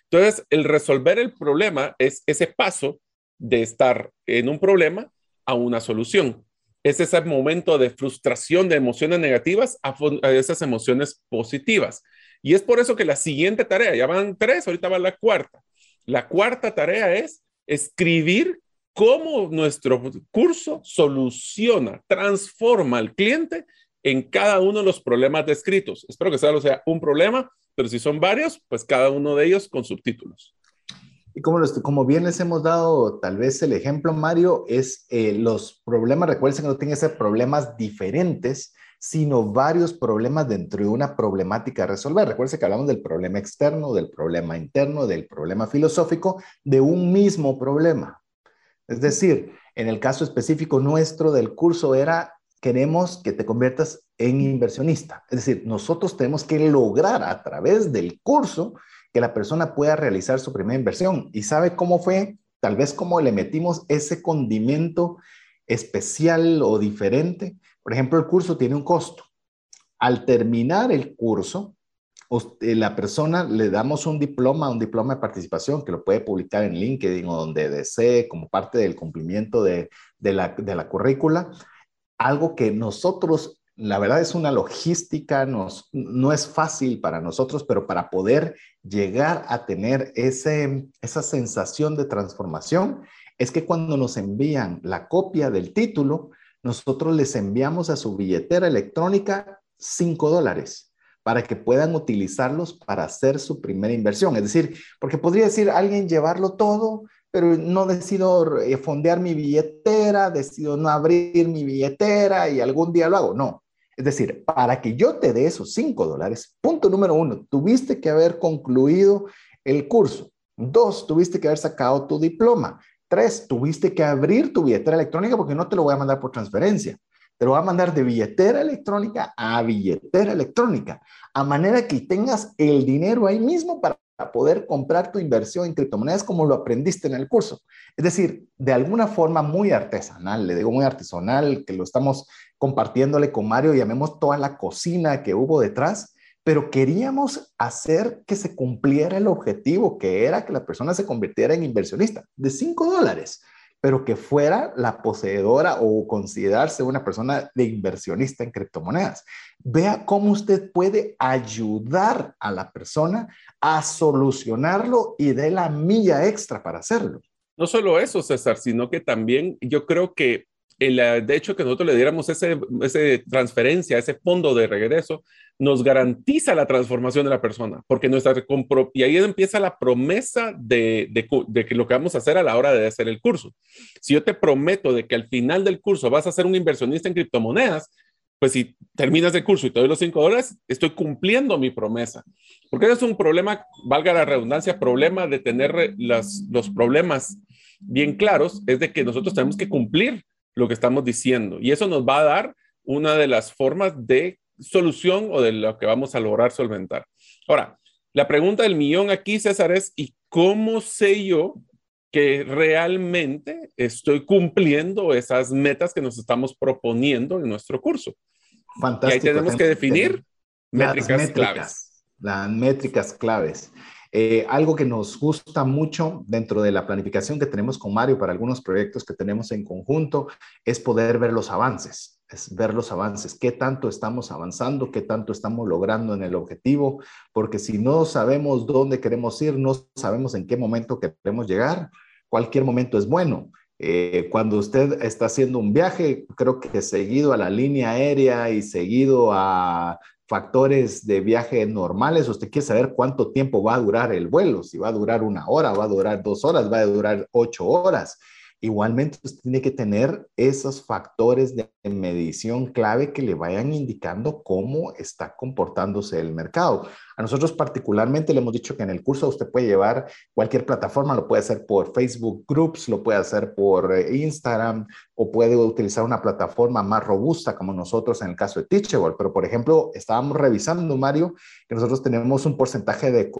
Entonces, el resolver el problema es ese paso de estar en un problema a una solución. Es ese momento de frustración, de emociones negativas a, esas emociones positivas. Y es por eso que la siguiente tarea, ya van tres, ahorita va la cuarta. La cuarta tarea es escribir cómo nuestro curso soluciona, transforma al cliente en cada uno de los problemas descritos. Espero que solo sea un problema, pero si son varios, pues cada uno de ellos con subtítulos. Y como, bien les hemos dado tal vez el ejemplo, Mario, es eh, los problemas, recuerden que no tienen que ser problemas diferentes, sino varios problemas dentro de una problemática a resolver. Recuerden que hablamos del problema externo, del problema interno, del problema filosófico, de un mismo problema. Es decir, en el caso específico nuestro del curso era, queremos que te conviertas en inversionista. Es decir, nosotros tenemos que lograr a través del curso que la persona pueda realizar su primera inversión. ¿Y sabe cómo fue? Tal vez cómo le metimos ese condimento especial o diferente. Por ejemplo, el curso tiene un costo. Al terminar el curso, la persona le damos un diploma, un diploma de participación que lo puede publicar en LinkedIn o donde desee como parte del cumplimiento de, la, de la currícula. Algo que nosotros, la verdad es una logística, no es fácil para nosotros, pero para poder llegar a tener ese, esa sensación de transformación, es que cuando nos envían la copia del título, nosotros les enviamos a su billetera electrónica 5 dólares para que puedan utilizarlos para hacer su primera inversión. Es decir, porque podría decir alguien llevarlo todo, pero no decido eh, fondear mi billetera, decido no abrir mi billetera y algún día lo hago. No. Es decir, para que yo te dé esos cinco dólares, punto número uno, tuviste que haber concluido el curso. Dos, tuviste que haber sacado tu diploma. Tres, tuviste que abrir tu billetera electrónica porque no te lo voy a mandar por transferencia. Te lo va a mandar de billetera electrónica a billetera electrónica, a manera que tengas el dinero ahí mismo para poder comprar tu inversión en criptomonedas como lo aprendiste en el curso. Es decir, de alguna forma muy artesanal, le digo muy artesanal, que lo estamos compartiéndole con Mario, llamemos toda la cocina que hubo detrás, pero queríamos hacer que se cumpliera el objetivo, que era que la persona se convirtiera en inversionista de 5 dólares pero que fuera la poseedora o considerarse una persona de inversionista en criptomonedas. Vea cómo usted puede ayudar a la persona a solucionarlo y dé la milla extra para hacerlo. No solo eso, César, sino que también yo creo que el, de hecho que nosotros le diéramos ese, ese transferencia, ese fondo de regreso, nos garantiza la transformación de la persona, porque nuestra y ahí empieza la promesa de, que lo que vamos a hacer a la hora de hacer el curso. Si yo te prometo de que al final del curso vas a ser un inversionista en criptomonedas, pues si terminas el curso y te doy los cinco dólares, estoy cumpliendo mi promesa. Porque es un problema, valga la redundancia, problema de tener los problemas bien claros, es de que nosotros tenemos que cumplir lo que estamos diciendo. Y eso nos va a dar una de las formas de solución o de lo que vamos a lograr solventar. Ahora, la pregunta del millón aquí, César, es, ¿y cómo sé yo que realmente estoy cumpliendo esas metas que nos estamos proponiendo en nuestro curso? Fantástico. Y ahí tenemos que definir métricas, claves. Las métricas claves. Eh, algo que nos gusta mucho dentro de la planificación que tenemos con Mario para algunos proyectos que tenemos en conjunto es poder ver los avances es ver los avances, qué tanto estamos avanzando, qué tanto estamos logrando en el objetivo, porque si no sabemos dónde queremos ir, no sabemos en qué momento queremos llegar, cualquier momento es bueno. Eh, cuando usted está haciendo un viaje, creo que seguido a la línea aérea y seguido a factores de viaje normales, usted quiere saber cuánto tiempo va a durar el vuelo, si va a durar una hora, va a durar dos horas, va a durar ocho horas. Igualmente, usted tiene que tener esos factores de medición clave que le vayan indicando cómo está comportándose el mercado. A nosotros particularmente le hemos dicho que en el curso usted puede llevar cualquier plataforma, lo puede hacer por Facebook Groups, lo puede hacer por eh, Instagram o puede utilizar una plataforma más robusta como nosotros en el caso de Teachable. Pero, por ejemplo, estábamos revisando, Mario, que nosotros tenemos un porcentaje de,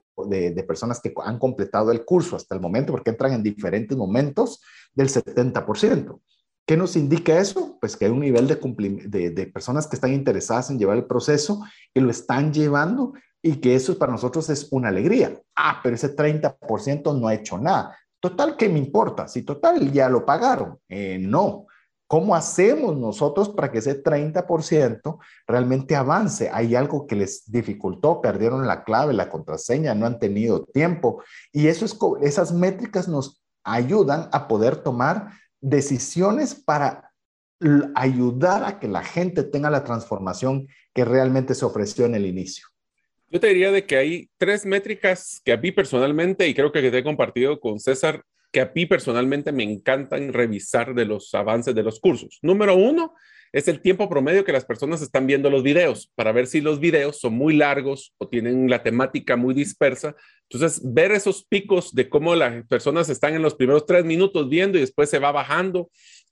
de personas que han completado el curso hasta el momento porque entran en diferentes momentos del 70%. ¿Qué nos indica eso? Pues que hay un nivel de, de, personas que están interesadas en llevar el proceso, que lo están llevando y que eso para nosotros es una alegría. Ah, pero ese 30% no ha hecho nada. Total, ¿qué me importa? Si total ya lo pagaron. Eh, no. ¿Cómo hacemos nosotros para que ese 30% realmente avance? Hay algo que les dificultó, perdieron la clave, la contraseña, no han tenido tiempo. Y eso es, esas métricas nos ayudan a poder tomar decisiones para ayudar a que la gente tenga la transformación que realmente se ofreció en el inicio. Yo te diría de que hay tres métricas que a mí personalmente, y creo que te he compartido con César, que a mí personalmente me encantan revisar de los avances de los cursos. Número uno es el tiempo promedio que las personas están viendo los videos para ver si los videos son muy largos o tienen la temática muy dispersa. Entonces, ver esos picos de cómo las personas están en los primeros tres minutos viendo y después se va bajando,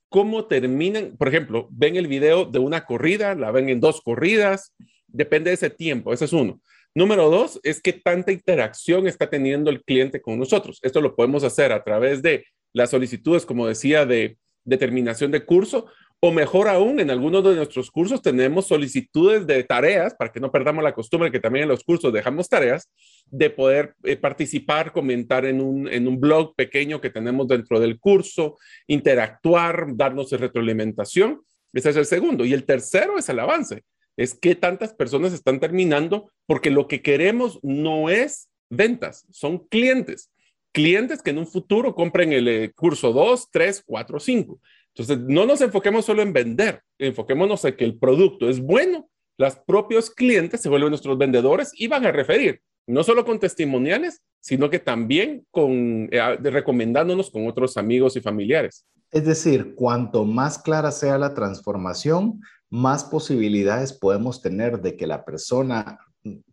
cómo terminan, por ejemplo, ven el video de una corrida, la ven en dos corridas, depende de ese tiempo, ese es uno. Número dos es qué tanta interacción está teniendo el cliente con nosotros. Esto lo podemos hacer a través de las solicitudes, como decía, de determinación de curso o mejor aún, en algunos de nuestros cursos tenemos solicitudes de tareas, para que no perdamos la costumbre que también en los cursos dejamos tareas, de poder eh, participar, comentar en un, en un blog pequeño que tenemos dentro del curso, interactuar, darnos retroalimentación. Ese es el segundo. Y el tercero es el avance. Es que tantas personas están terminando porque lo que queremos no es ventas, son clientes. Clientes que en un futuro compren el eh, curso 2, 3, 4, 5. Entonces, no nos enfoquemos solo en vender, enfoquémonos en que el producto es bueno, los propios clientes se vuelven nuestros vendedores y van a referir, no solo con testimoniales, sino que también con, eh, recomendándonos con otros amigos y familiares. Es decir, cuanto más clara sea la transformación, más posibilidades podemos tener de que la persona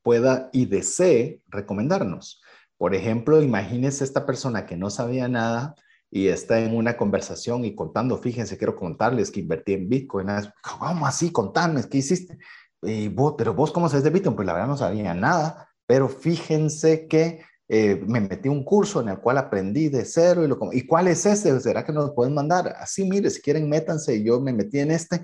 pueda y desee recomendarnos. Por ejemplo, imagínese esta persona que no sabía nada y está en una conversación y contando, fíjense, quiero contarles que invertí en Bitcoin. ¿Cómo así? Contame, ¿qué hiciste? Y vos, pero vos, ¿cómo sabes de Bitcoin? Pues la verdad no sabía nada, pero fíjense que eh, me metí un curso en el cual aprendí de cero y lo ¿y cuál es ese? ¿Será que nos pueden mandar? Así, mire, si quieren, métanse yo me metí en este.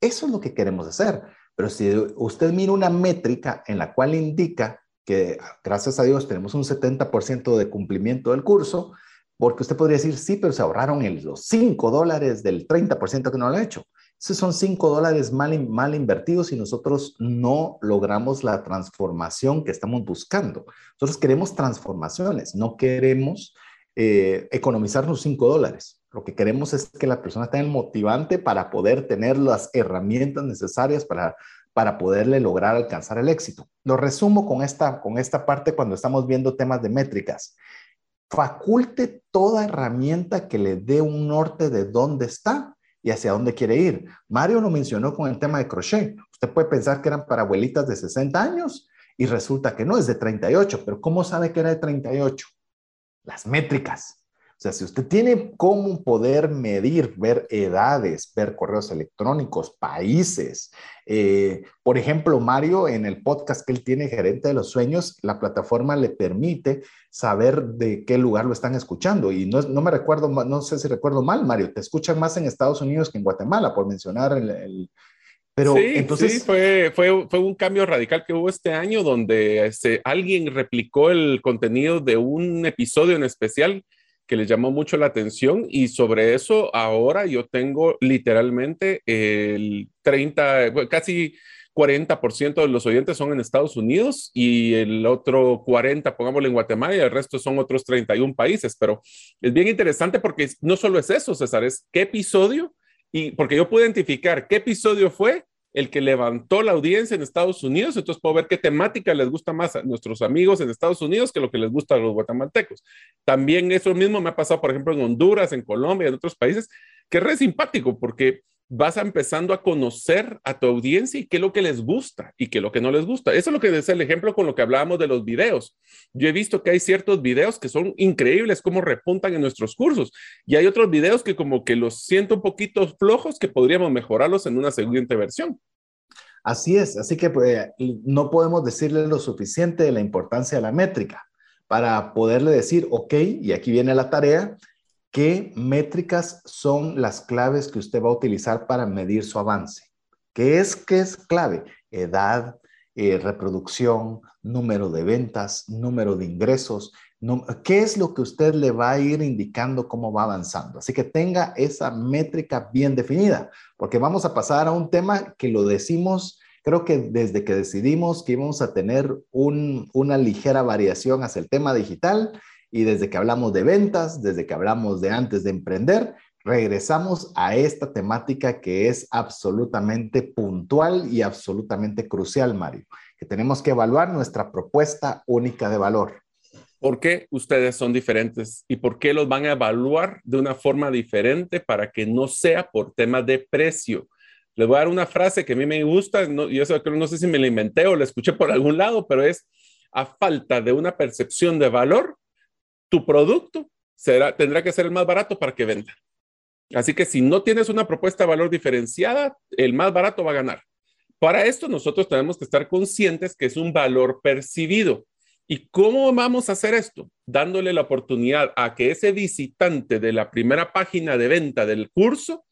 Eso es lo que queremos hacer. Pero si usted mira una métrica en la cual indica que, gracias a Dios, tenemos un 70% de cumplimiento del curso, porque usted podría decir, sí, pero se ahorraron los 5 dólares del 30% que no lo ha hecho. Esos son 5 dólares mal, mal invertidos y nosotros no logramos la transformación que estamos buscando. Nosotros queremos transformaciones, no queremos eh, economizar los 5 dólares. Lo que queremos es que la persona tenga el motivante para poder tener las herramientas necesarias para, para poderle lograr alcanzar el éxito. Lo resumo con esta, con esta parte cuando estamos viendo temas de métricas faculte toda herramienta que le dé un norte de dónde está y hacia dónde quiere ir. Mario lo mencionó con el tema de crochet. Usted puede pensar que eran para abuelitas de 60 años y resulta que no, es de 38, pero ¿cómo sabe que era de 38? Las métricas. Sea, si usted tiene cómo poder medir, ver edades, ver correos electrónicos, países. Eh, por ejemplo, Mario, en el podcast que él tiene, Gerente de los Sueños, la plataforma le permite saber de qué lugar lo están escuchando. Y no, no me recuerdo, no sé si recuerdo mal, Mario, te escuchan más en Estados Unidos que en Guatemala, por mencionar el, pero sí, entonces... Sí, fue, fue, fue, un cambio radical que hubo este año donde este, alguien replicó el contenido de un episodio en especial que les llamó mucho la atención y sobre eso ahora yo tengo literalmente el 30, casi 40% de los oyentes son en Estados Unidos y el otro 40, pongámoslo en Guatemala y el resto son otros 31 países, pero es bien interesante porque no solo es eso, César, es qué episodio y porque yo puedo identificar qué episodio fue el que levantó la audiencia en Estados Unidos, entonces puedo ver qué temática les gusta más a nuestros amigos en Estados Unidos que lo que les gusta a los guatemaltecos. También eso mismo me ha pasado, por ejemplo, en Honduras, en Colombia, en otros países, que es re simpático porque vas empezando a conocer a tu audiencia y qué es lo que les gusta y qué es lo que no les gusta. Eso es lo que es el ejemplo con lo que hablábamos de los videos. Yo he visto que hay ciertos videos que son increíbles, cómo repuntan en nuestros cursos, y hay otros videos que como que los siento un poquito flojos que podríamos mejorarlos en una siguiente versión. Así es, así que pues, no podemos decirle lo suficiente de la importancia de la métrica para poderle decir, ok, y aquí viene la tarea, ¿Qué métricas son las claves que usted va a utilizar para medir su avance? ¿Qué es, qué es clave? Edad, eh, reproducción, número de ventas, número de ingresos. ¿Qué es lo que usted le va a ir indicando cómo va avanzando? Así que tenga esa métrica bien definida, porque vamos a pasar a un tema que lo decimos, creo que desde que decidimos que íbamos a tener una ligera variación hacia el tema digital y desde que hablamos de ventas, desde que hablamos de antes de emprender, regresamos a esta temática que es absolutamente puntual y absolutamente crucial, Mario, que tenemos que evaluar nuestra propuesta única de valor. ¿Por qué ustedes son diferentes y por qué los van a evaluar de una forma diferente para que no sea por temas de precio? Les voy a dar una frase que a mí me gusta, no, y eso no sé si me la inventé o la escuché por algún lado, pero es a falta de una percepción de valor, tu producto será, tendrá que ser el más barato para que venda. Así que si no tienes una propuesta de valor diferenciada, el más barato va a ganar. Para esto nosotros tenemos que estar conscientes que es un valor percibido. ¿Y cómo vamos a hacer esto? Dándole la oportunidad a que ese visitante de la primera página de venta del curso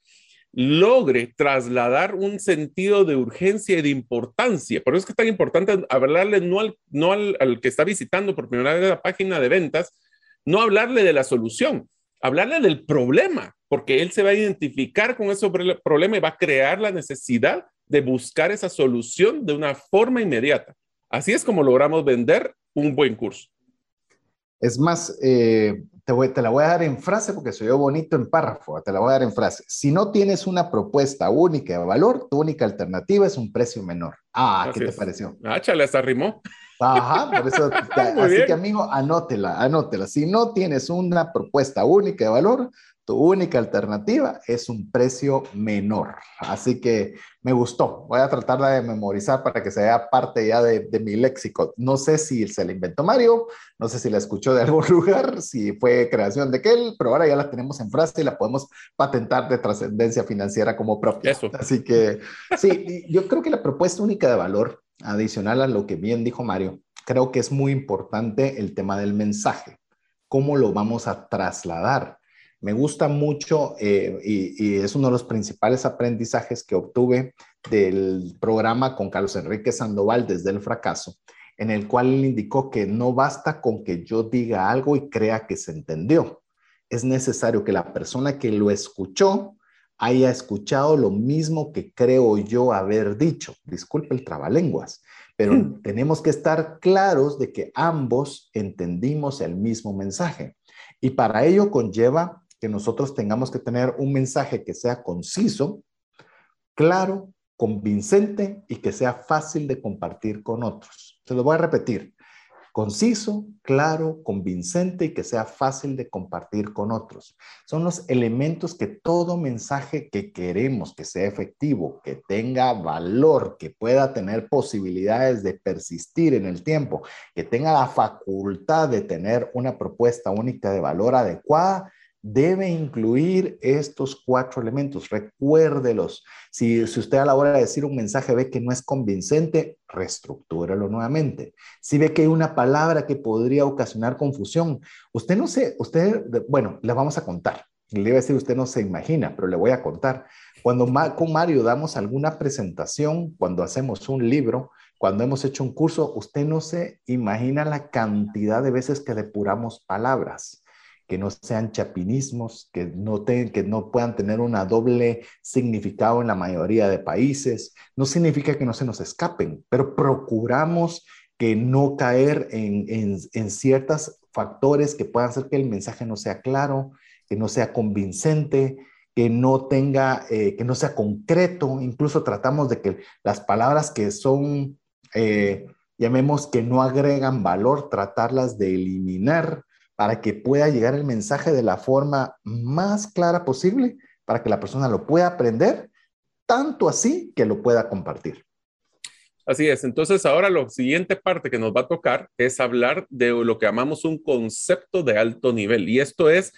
logre trasladar un sentido de urgencia y de importancia. Por eso es que es tan importante hablarle no al, no al, al que está visitando por primera vez la página de ventas, no hablarle de la solución, hablarle del problema, porque él se va a identificar con ese problema y va a crear la necesidad de buscar esa solución de una forma inmediata. Así es como logramos vender un buen curso. Es más, eh, te, te, la voy a dar en frase porque soy yo bonito en párrafo, te la voy a dar en frase. Si no tienes una propuesta única de valor, tu única alternativa es un precio menor. Ah, ¿qué te pareció? Ah, chale, hasta rimó. Ajá, por eso, <laughs> así que amigo, anótela, anótela. Si no tienes una propuesta única de valor, tu única alternativa es un precio menor. Así que me gustó. Voy a tratarla de memorizar para que sea parte ya de, mi léxico. No sé si se la inventó Mario, no sé si la escuchó de algún <laughs> lugar, si fue creación de aquel, pero ahora ya la tenemos en frase y la podemos patentar de trascendencia financiera como propia. Eso. Así que sí, yo creo que la propuesta única de valor, adicional a lo que bien dijo Mario, creo que es muy importante el tema del mensaje. ¿Cómo lo vamos a trasladar? Me gusta mucho eh, y, es uno de los principales aprendizajes que obtuve del programa con Carlos Enrique Sandoval desde el fracaso, en el cual él indicó que no basta con que yo diga algo y crea que se entendió. Es necesario que la persona que lo escuchó haya escuchado lo mismo que creo yo haber dicho. Disculpe el trabalenguas, pero hmm. tenemos que estar claros de que ambos entendimos el mismo mensaje. Y para ello conlleva que nosotros tengamos que tener un mensaje que sea conciso, claro, convincente y que sea fácil de compartir con otros. Se lo voy a repetir. Conciso, claro, convincente y que sea fácil de compartir con otros. Son los elementos que todo mensaje que queremos que sea efectivo, que tenga valor, que pueda tener posibilidades de persistir en el tiempo, que tenga la facultad de tener una propuesta única de valor adecuada, debe incluir estos cuatro elementos. Recuérdelos. Si, si, usted a la hora de decir un mensaje ve que no es convincente, reestructúralo nuevamente. Si ve que hay una palabra que podría ocasionar confusión, usted no se, usted, bueno, le vamos a contar. Le iba a decir, usted no se imagina, pero le voy a contar. Cuando con Mario damos alguna presentación, cuando hacemos un libro, cuando hemos hecho un curso, usted no se imagina la cantidad de veces que depuramos palabras que no sean chapinismos, que no, que no puedan tener una doble significado en la mayoría de países. No significa que no se nos escapen, pero procuramos que no caer en, en, en ciertos factores que puedan hacer que el mensaje no sea claro, que no sea convincente, que no tenga, eh, que no sea concreto. Incluso tratamos de que las palabras que son, eh, llamemos que no agregan valor, tratarlas de eliminar para que pueda llegar el mensaje de la forma más clara posible, para que la persona lo pueda aprender, tanto así que lo pueda compartir. Así es. Entonces, ahora la siguiente parte que nos va a tocar es hablar de lo que llamamos un concepto de alto nivel. Y esto es,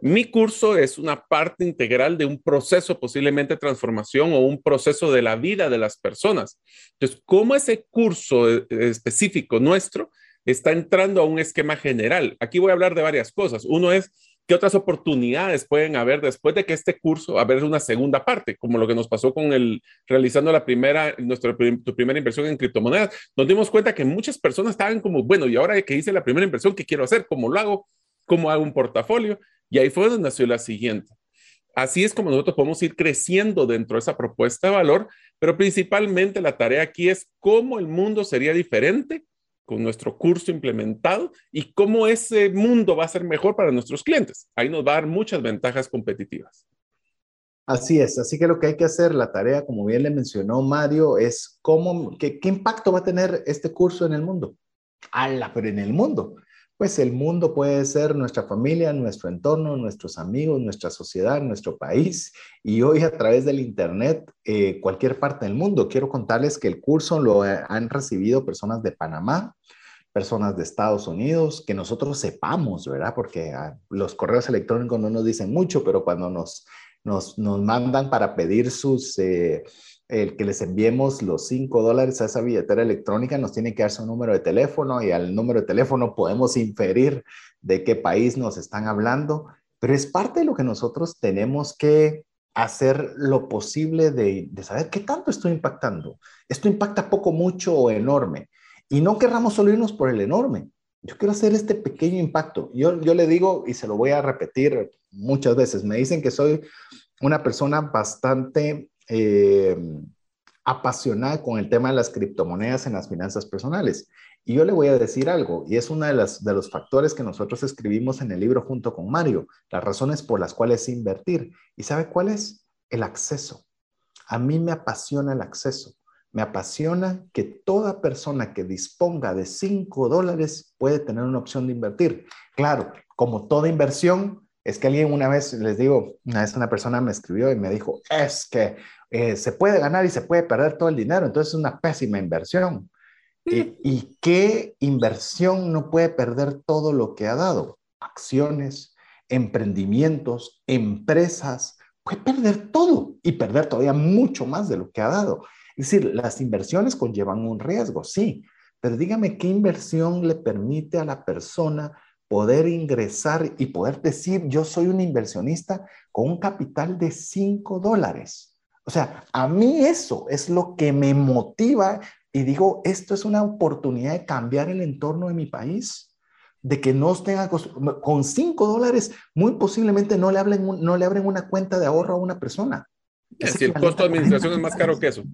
mi curso es una parte integral de un proceso posiblemente transformación o un proceso de la vida de las personas. Entonces, ¿cómo ese curso eh, específico nuestro está entrando a un esquema general. Aquí voy a hablar de varias cosas. Uno es qué otras oportunidades pueden haber después de que este curso haber una segunda parte, como lo que nos pasó con el realizando la primera, nuestra tu primera inversión en criptomonedas. Nos dimos cuenta que muchas personas estaban como, bueno, y ahora que hice la primera inversión, ¿qué quiero hacer? ¿Cómo lo hago? ¿Cómo hago un portafolio? Y ahí fue donde nació la siguiente. Así es como nosotros podemos ir creciendo dentro de esa propuesta de valor, pero principalmente la tarea aquí es cómo el mundo sería diferente con nuestro curso implementado y cómo ese mundo va a ser mejor para nuestros clientes. Ahí nos va a dar muchas ventajas competitivas. Así es, así que lo que hay que hacer, la tarea, como bien le mencionó Mario, es cómo, qué, qué impacto va a tener este curso en el mundo. ¡Hala! Pero en el mundo. Pues el mundo puede ser nuestra familia, nuestro entorno, nuestros amigos, nuestra sociedad, nuestro país. Y hoy a través del Internet, eh, cualquier parte del mundo. Quiero contarles que el curso lo han recibido personas de Panamá, personas de Estados Unidos, que nosotros sepamos, ¿verdad? Porque ah, los correos electrónicos no nos dicen mucho, pero cuando nos, nos, nos mandan para pedir sus, eh, el que les enviemos los 5 dólares a esa billetera electrónica, nos tiene que dar su número de teléfono y al número de teléfono podemos inferir de qué país nos están hablando, pero es parte de lo que nosotros tenemos que hacer lo posible de, de saber qué tanto estoy impactando. Esto impacta poco, mucho o enorme. Y no querramos solo irnos por el enorme. Yo quiero hacer este pequeño impacto. Yo, yo le digo, y se lo voy a repetir muchas veces, me dicen que soy una persona bastante eh, apasionada con el tema de las criptomonedas en las finanzas personales. Y yo le voy a decir algo, y es uno de, las, de los factores que nosotros escribimos en el libro junto con Mario, las razones por las cuales invertir. ¿Y sabe cuál es? El acceso. A mí me apasiona el acceso. Me apasiona que toda persona que disponga de 5 dólares puede tener una opción de invertir. Claro, como toda inversión, Es que alguien una vez, les digo, una vez una persona me escribió y me dijo, es que eh, se puede ganar y se puede perder todo el dinero, entonces es una pésima inversión. Mm. ¿Y qué inversión no puede perder todo lo que ha dado? Acciones, emprendimientos, empresas, puede perder todo y perder todavía mucho más de lo que ha dado. Es decir, las inversiones conllevan un riesgo, sí, pero dígame qué inversión le permite a la persona poder ingresar y poder decir, yo soy un inversionista con un capital de 5 dólares. O sea, a mí eso es lo que me motiva y digo, esto es una oportunidad de cambiar el entorno de mi país, de que no estén con 5 dólares, muy posiblemente no le, hablen, no le abren una cuenta de ahorro a una persona. Es decir, el costo de administración es más caro que eso.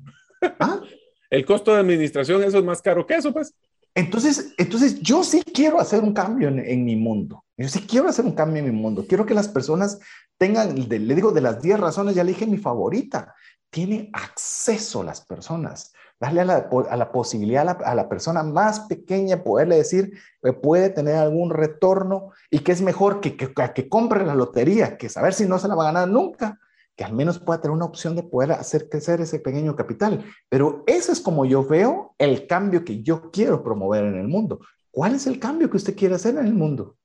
¿Ah? El costo de administración, eso es más caro que eso, pues. Entonces, entonces yo sí quiero hacer un cambio en, mi mundo. Yo sí quiero hacer un cambio en mi mundo. Quiero que las personas tengan, le digo, de las 10 razones, ya le dije mi favorita. Tiene acceso a las personas. Darle a la, posibilidad a la, persona más pequeña poderle decir que puede tener algún retorno y que es mejor que, que, que compre la lotería que saber si no se la va a ganar nunca que al menos pueda tener una opción de poder hacer crecer ese pequeño capital. Pero eso es como yo veo el cambio que yo quiero promover en el mundo. ¿Cuál es el cambio que usted quiere hacer en el mundo?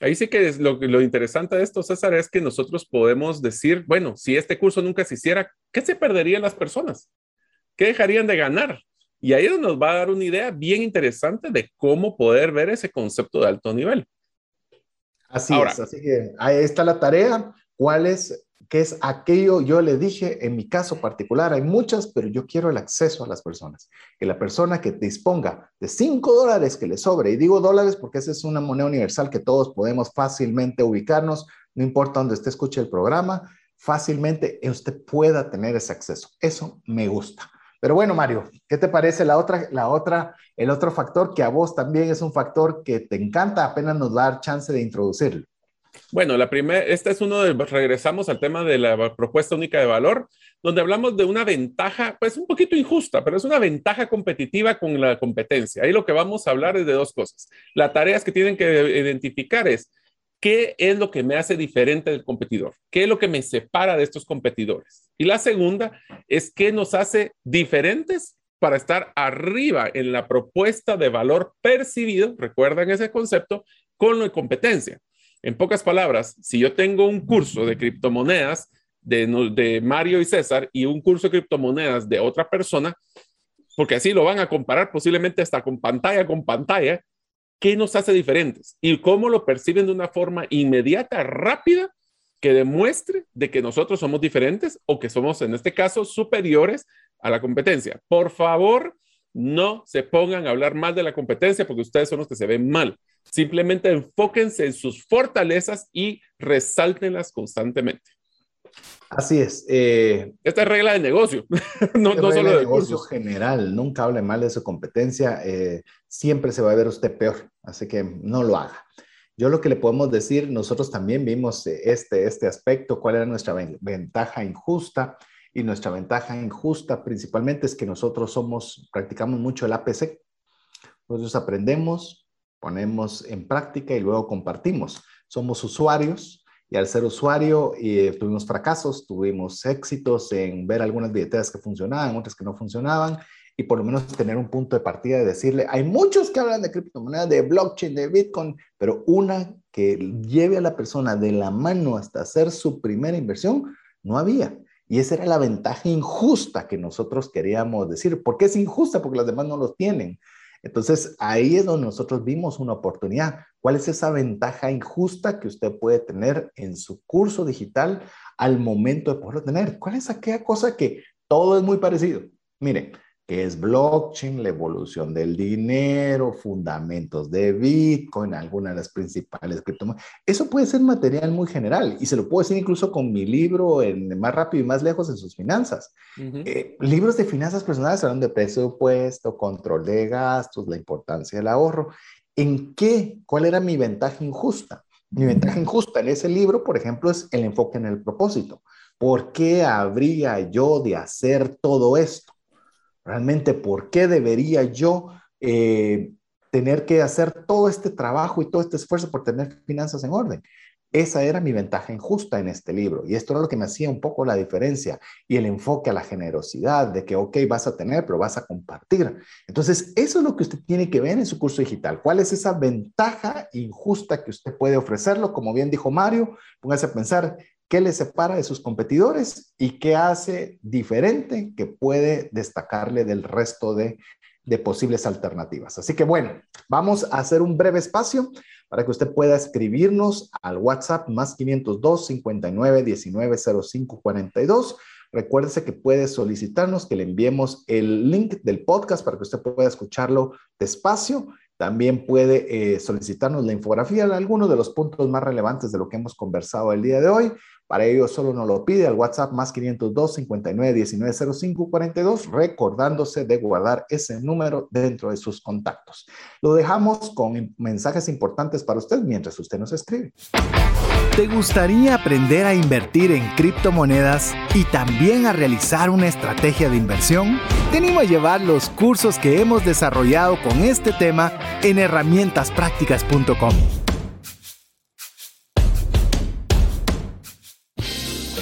Ahí sí que es lo, lo interesante de esto, César, es que nosotros podemos decir, bueno, si este curso nunca se hiciera, ¿qué se perderían las personas? ¿Qué dejarían de ganar? Y ahí nos va a dar una idea bien interesante de cómo poder ver ese concepto de alto nivel. Así es, así que ahí está la tarea. ¿Cuál es que es aquello, yo le dije, en mi caso particular, hay muchas, pero yo quiero el acceso a las personas. Que la persona que disponga de 5 dólares que le sobre, y digo dólares porque esa es una moneda universal que todos podemos fácilmente ubicarnos, no importa dónde usted escuche el programa, fácilmente usted pueda tener ese acceso. Eso me gusta. Pero bueno, Mario, ¿qué te parece la otra, la otra, el otro factor que a vos también es un factor que te encanta, apenas nos da dar chance de introducirlo? Bueno, la primera, este es uno de, regresamos al tema de la propuesta única de valor, donde hablamos de una ventaja, pues un poquito injusta, pero es una ventaja competitiva con la competencia. Ahí lo que vamos a hablar es de dos cosas. Las tareas que tienen que identificar es qué es lo que me hace diferente del competidor, qué es lo que me separa de estos competidores. Y la segunda es qué nos hace diferentes para estar arriba en la propuesta de valor percibido, recuerdan ese concepto, con la competencia. En pocas palabras, si yo tengo un curso de criptomonedas de, Mario y César y un curso de criptomonedas de otra persona, porque así lo van a comparar posiblemente hasta con pantalla con pantalla, ¿qué nos hace diferentes? Y cómo lo perciben de una forma inmediata, rápida, que demuestre de que nosotros somos diferentes o que somos, en este caso, superiores a la competencia. Por favor, no se pongan a hablar mal de la competencia porque ustedes son los que se ven mal. Simplemente enfóquense en sus fortalezas y resáltenlas constantemente. Así es. Eh, Esta es regla de negocio, <laughs> no, no solo de negocio general. Nunca hable mal de su competencia. Eh, siempre se va a ver usted peor, así que no lo haga. Yo lo que le podemos decir, nosotros también vimos este, este aspecto, cuál era nuestra ventaja injusta. Y nuestra ventaja injusta principalmente es que nosotros somos, practicamos mucho el APC. Nosotros aprendemos, ponemos en práctica y luego compartimos. Somos usuarios y al ser usuario eh, tuvimos fracasos, tuvimos éxitos en ver algunas billeteras que funcionaban, otras que no funcionaban y por lo menos tener un punto de partida de decirle, hay muchos que hablan de criptomonedas, de blockchain, de Bitcoin, pero una que lleve a la persona de la mano hasta hacer su primera inversión, no había. Y esa era la ventaja injusta que nosotros queríamos decir. ¿Por qué es injusta? Porque las demás no lo tienen. Entonces, ahí es donde nosotros vimos una oportunidad. ¿Cuál es esa ventaja injusta que usted puede tener en su curso digital al momento de poderlo tener? ¿Cuál es aquella cosa que todo es muy parecido? Mire, que es blockchain, la evolución del dinero, fundamentos de Bitcoin, algunas de las principales criptomonedas. Eso puede ser material muy general y se lo puedo decir incluso con mi libro en Más rápido y más lejos en sus finanzas. Eh, libros de finanzas personales hablan de presupuesto, control de gastos, la importancia del ahorro. ¿En qué? ¿Cuál era mi ventaja injusta? Mi ventaja injusta en ese libro, por ejemplo, es el enfoque en el propósito. ¿Por qué habría yo de hacer todo esto? Realmente, ¿por qué debería yo eh, tener que hacer todo este trabajo y todo este esfuerzo por tener finanzas en orden? Esa era mi ventaja injusta en este libro y esto era lo que me hacía un poco la diferencia y el enfoque a la generosidad de que, ok, vas a tener, pero vas a compartir. Entonces, eso es lo que usted tiene que ver en su curso digital. ¿Cuál es esa ventaja injusta que usted puede ofrecerlo? Como bien dijo Mario, póngase a pensar qué le separa de sus competidores y qué hace diferente que puede destacarle del resto de, posibles alternativas. Así que bueno, vamos a hacer un breve espacio para que usted pueda escribirnos al WhatsApp más 502 59 19 05 42. Recuérdese que puede solicitarnos que le enviemos el link del podcast para que usted pueda escucharlo despacio. También puede eh, solicitarnos la infografía de algunos de los puntos más relevantes de lo que hemos conversado el día de hoy. Para ello solo nos lo pide al WhatsApp más 502 59 19 05 42, recordándose de guardar ese número dentro de sus contactos. Lo dejamos con mensajes importantes para usted mientras usted nos escribe. ¿Te gustaría aprender a invertir en criptomonedas y también a realizar una estrategia de inversión? Te animo a llevar los cursos que hemos desarrollado con este tema en herramientasprácticas.com.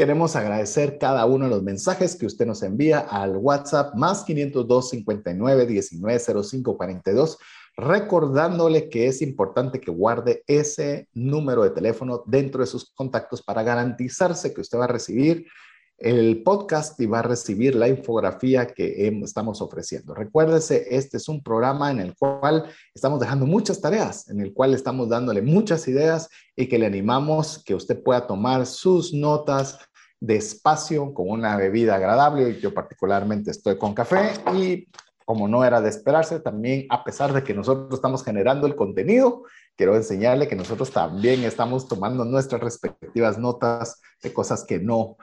Queremos agradecer cada uno de los mensajes que usted nos envía al WhatsApp más 502 59 19 05 42, recordándole que es importante que guarde ese número de teléfono dentro de sus contactos para garantizarse que usted va a recibir el podcast y va a recibir la infografía que estamos ofreciendo. Recuérdese, este es un programa en el cual estamos dejando muchas tareas, en el cual estamos dándole muchas ideas y que le animamos que usted pueda tomar sus notas, despacio, con una bebida agradable. Yo particularmente estoy con café y como no era de esperarse, también a pesar de que nosotros estamos generando el contenido, quiero enseñarle que nosotros también estamos tomando nuestras respectivas notas de cosas que no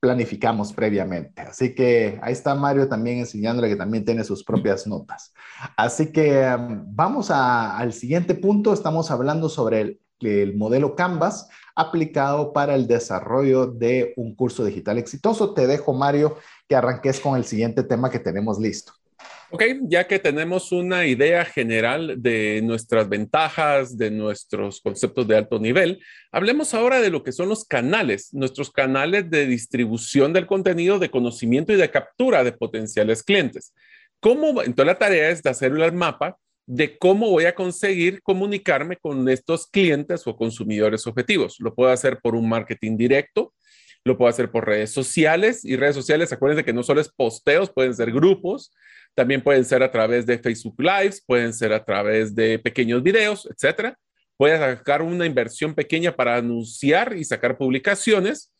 planificamos previamente. Así que ahí está Mario también enseñándole que también tiene sus propias notas. Así que um, vamos al siguiente punto. Estamos hablando sobre el, el modelo Canvas aplicado para el desarrollo de un curso digital exitoso. Te dejo, Mario, que arranques con el siguiente tema que tenemos listo. Ok, ya que tenemos una idea general de nuestras ventajas, de nuestros conceptos de alto nivel, hablemos ahora de lo que son los canales, nuestros canales de distribución del contenido, de conocimiento y de captura de potenciales clientes. ¿Cómo? Entonces la tarea es de hacer el mapa de cómo voy a conseguir comunicarme con estos clientes o consumidores objetivos. Lo puedo hacer por un marketing directo, lo puedo hacer por redes sociales y redes sociales, acuérdense que no solo es posteos, pueden ser grupos, también pueden ser a través de Facebook Lives, pueden ser a través de pequeños videos, etcétera. Voy a sacar una inversión pequeña para anunciar y sacar publicaciones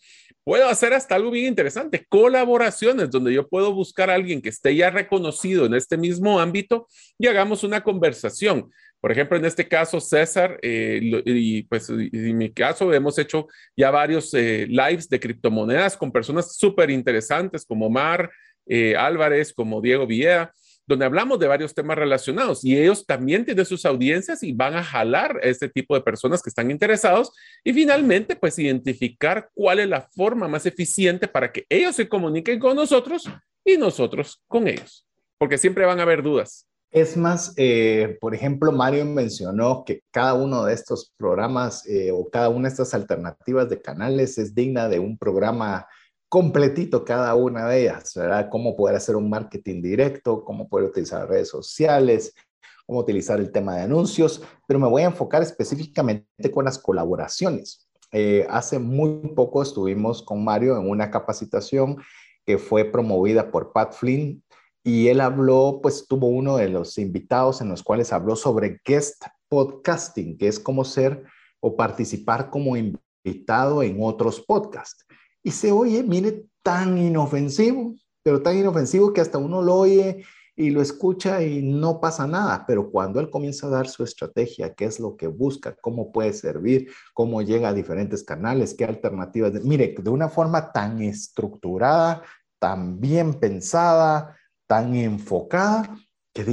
Puedo hacer hasta algo bien interesante, colaboraciones donde yo puedo buscar a alguien que esté ya reconocido en este mismo ámbito y hagamos una conversación. Por ejemplo, en este caso, César, eh, y pues en mi caso hemos hecho ya varios eh, lives de criptomonedas con personas súper interesantes como Mar eh, Álvarez, como Diego Villeda donde hablamos de varios temas relacionados y ellos también tienen sus audiencias y van a jalar a este tipo de personas que están interesados y finalmente pues identificar cuál es la forma más eficiente para que ellos se comuniquen con nosotros y nosotros con ellos, porque siempre van a haber dudas. Es más, eh, por ejemplo, Mario mencionó que cada uno de estos programas eh, o cada una de estas alternativas de canales es digna de un programa completito cada una de ellas, ¿verdad? Cómo poder hacer un marketing directo, cómo poder utilizar redes sociales, cómo utilizar el tema de anuncios, pero me voy a enfocar específicamente con las colaboraciones. Eh, hace muy poco estuvimos con Mario en una capacitación que fue promovida por Pat Flynn y él habló, pues tuvo uno de los invitados en los cuales habló sobre guest podcasting, que es como ser o participar como invitado en otros podcasts. Y se oye, mire, tan inofensivo, pero tan inofensivo que hasta uno lo oye y lo escucha y no pasa nada, pero cuando él comienza a dar su estrategia, qué es lo que busca, cómo puede servir, cómo llega a diferentes canales, qué alternativas, mire, de una forma tan estructurada, tan bien pensada, tan enfocada, que,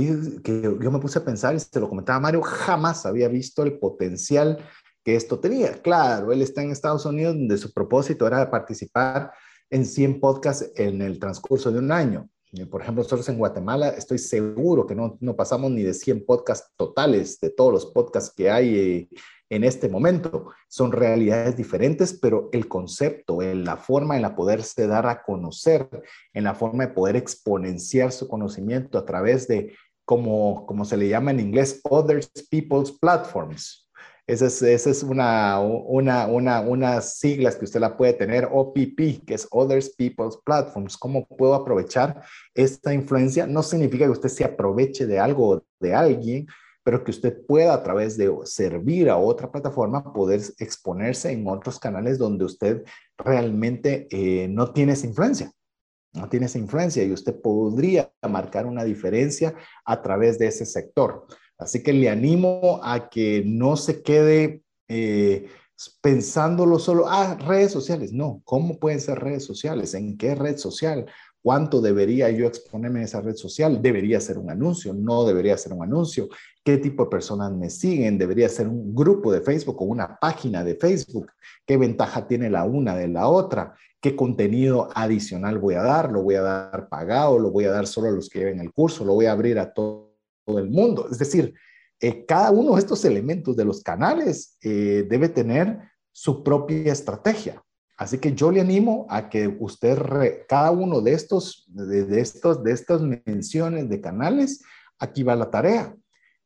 que yo me puse a pensar y se lo comentaba Mario, jamás había visto el potencial que esto tenía. Claro, él está en Estados Unidos donde su propósito era participar en 100 podcasts en el transcurso de un año. Por ejemplo, nosotros en Guatemala estoy seguro que no, no pasamos ni de 100 podcasts totales de todos los podcasts que hay eh, en este momento. Son realidades diferentes, pero el concepto, en la forma en la poderse dar a conocer, en la forma de poder exponenciar su conocimiento a través de, como, como se le llama en inglés, other people's platforms. Esa es, una, una, una, unas siglas que usted la puede tener, OPP, que es Others People's Platforms. ¿Cómo puedo aprovechar esta influencia? No significa que usted se aproveche de algo o de alguien, pero que usted pueda a través de servir a otra plataforma poder exponerse en otros canales donde usted realmente eh, no tiene esa influencia. No tiene esa influencia y usted podría marcar una diferencia a través de ese sector. Así que le animo a que no se quede eh, pensándolo solo, ah, redes sociales. No, ¿cómo pueden ser redes sociales? ¿En qué red social? ¿Cuánto debería yo exponerme en esa red social? ¿Debería ser un anuncio? ¿No debería ser un anuncio? ¿Qué tipo de personas me siguen? ¿Debería ser un grupo de Facebook o una página de Facebook? ¿Qué ventaja tiene la una de la otra? ¿Qué contenido adicional voy a dar? ¿Lo voy a dar pagado? ¿Lo voy a dar solo a los que lleven el curso? ¿Lo voy a abrir a todos? Del mundo. Es decir, eh, cada uno de estos elementos de los canales eh, debe tener su propia estrategia. Así que yo le animo a que usted, cada uno de estos, de, estos, de estas menciones de canales, aquí va la tarea,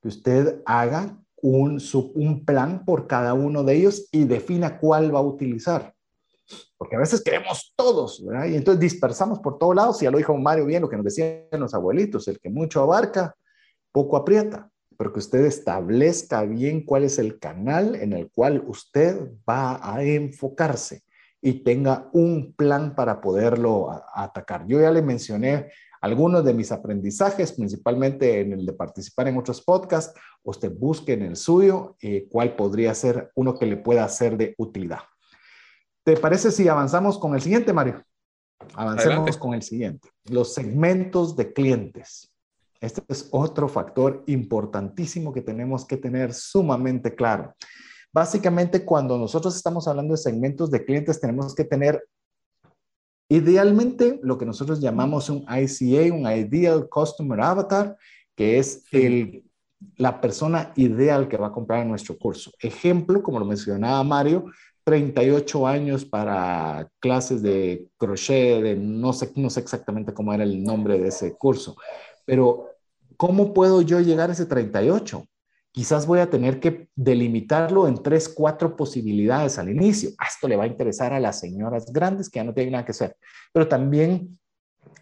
que usted haga un, un plan por cada uno de ellos y defina cuál va a utilizar. Porque a veces queremos todos, ¿verdad? Y entonces dispersamos por todos lados, y ya lo dijo Mario bien, lo que nos decían los abuelitos, el que mucho abarca, poco aprieta, pero que usted establezca bien cuál es el canal en el cual usted va a enfocarse y tenga un plan para poderlo atacar. Yo ya le mencioné algunos de mis aprendizajes, principalmente en el de participar en otros podcasts. Usted busque en el suyo eh, cuál podría ser uno que le pueda ser de utilidad. ¿Te parece si avanzamos con el siguiente, Mario? Avancemos con el siguiente. Los segmentos de clientes. Este es otro factor importantísimo que tenemos que tener sumamente claro. Básicamente, cuando nosotros estamos hablando de segmentos de clientes, tenemos que tener idealmente lo que nosotros llamamos un ICA, un Ideal Customer Avatar, que es el, la persona ideal que va a comprar nuestro curso. Ejemplo, como lo mencionaba Mario, 38 años para clases de crochet, de no sé, no sé exactamente cómo era el nombre de ese curso, pero ¿Cómo puedo yo llegar a ese 38? Quizás voy a tener que delimitarlo en tres, cuatro posibilidades al inicio. Ah, esto le va a interesar a las señoras grandes que ya no tienen nada que hacer, pero también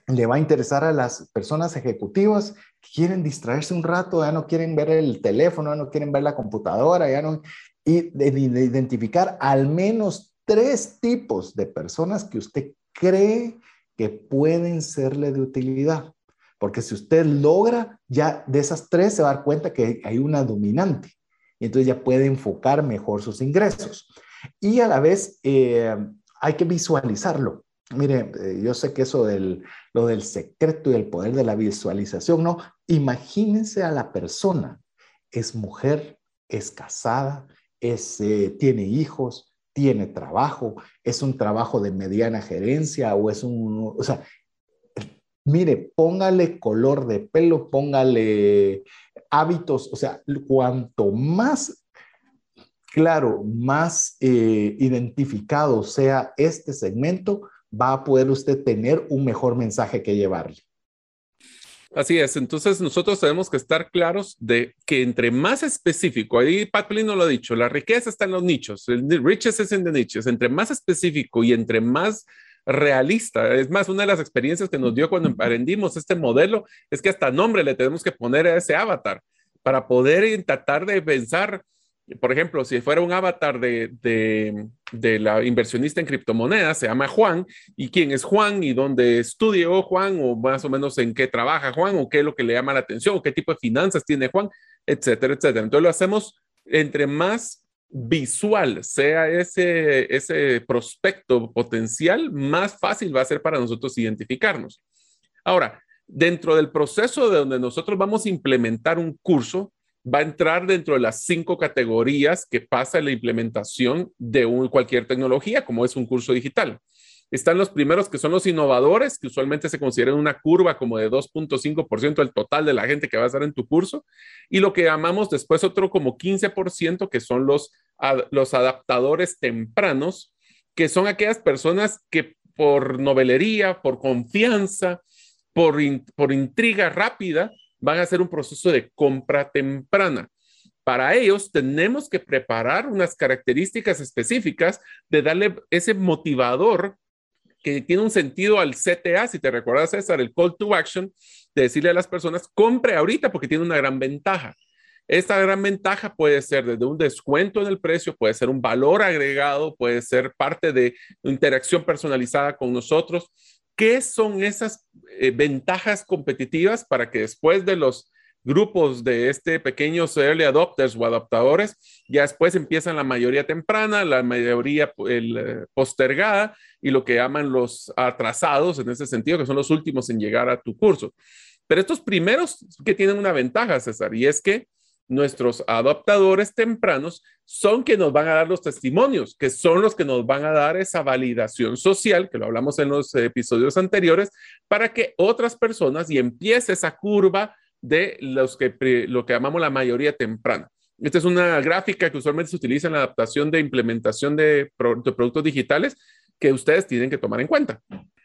le va a interesar a las personas ejecutivas que quieren distraerse un rato, ya no quieren ver el teléfono, ya no quieren ver la computadora, ya no... Y de identificar al menos tres tipos de personas que usted cree que pueden serle de utilidad. Porque si usted logra, ya de esas tres se va a dar cuenta que hay una dominante. Y entonces ya puede enfocar mejor sus ingresos. Y a la vez eh, hay que visualizarlo. Mire, eh, yo sé que eso del, lo del secreto y el poder de la visualización, no. Imagínense a la persona. Es mujer, es casada, es, eh, tiene hijos, tiene trabajo, es un trabajo de mediana gerencia o es un, o sea, mire, póngale color de pelo, póngale hábitos, o sea, cuanto más claro, más eh, identificado sea este segmento, va a poder usted tener un mejor mensaje que llevarle. Así es, entonces nosotros tenemos que estar claros de que entre más específico, ahí Pat no lo ha dicho, la riqueza está en los nichos, el riches es en the nichos, entre más específico y entre más realista. Es más, una de las experiencias que nos dio cuando emprendimos este modelo es que hasta nombre le tenemos que poner a ese avatar para poder tratar de pensar por ejemplo, si fuera un avatar de, de, la inversionista en criptomonedas, se llama Juan, y quién es Juan y dónde estudió Juan, o más o menos en qué trabaja Juan, o qué es lo que le llama la atención, o qué tipo de finanzas tiene Juan, etcétera, etcétera. Entonces lo hacemos entre más visual sea ese, ese prospecto potencial, más fácil va a ser para nosotros identificarnos. Ahora, dentro del proceso de donde nosotros vamos a implementar un curso, va a entrar dentro de las cinco categorías que pasa la implementación de cualquier tecnología, como es un curso digital. Están los primeros que son los innovadores, que usualmente se consideran una curva como de 2.5% del total de la gente que va a estar en tu curso, y lo que llamamos después otro como 15%, que son los, los adaptadores tempranos, que son aquellas personas que por novelería, por confianza, por, por intriga rápida, van a hacer un proceso de compra temprana. Para ellos tenemos que preparar unas características específicas de darle ese motivador que tiene un sentido al CTA, si te recuerdas César, el call to action, de decirle a las personas, compre ahorita porque tiene una gran ventaja. Esta gran ventaja puede ser desde un descuento en el precio, puede ser un valor agregado, puede ser parte de interacción personalizada con nosotros, ¿Qué son esas eh, ventajas competitivas para que después de los grupos de este pequeños early adopters o adaptadores, ya después empiezan la mayoría temprana, la mayoría eh, postergada y lo que llaman los atrasados en ese sentido, que son los últimos en llegar a tu curso. Pero estos primeros que tienen una ventaja, César, y es que nuestros adoptadores tempranos son que nos van a dar los testimonios, que son los que nos van a dar esa validación social, que lo hablamos en los episodios anteriores, para que otras personas y empiece esa curva de los que, lo que llamamos la mayoría temprana. Esta es una gráfica que usualmente se utiliza en la adaptación de implementación de productos digitales que ustedes tienen que tomar en cuenta.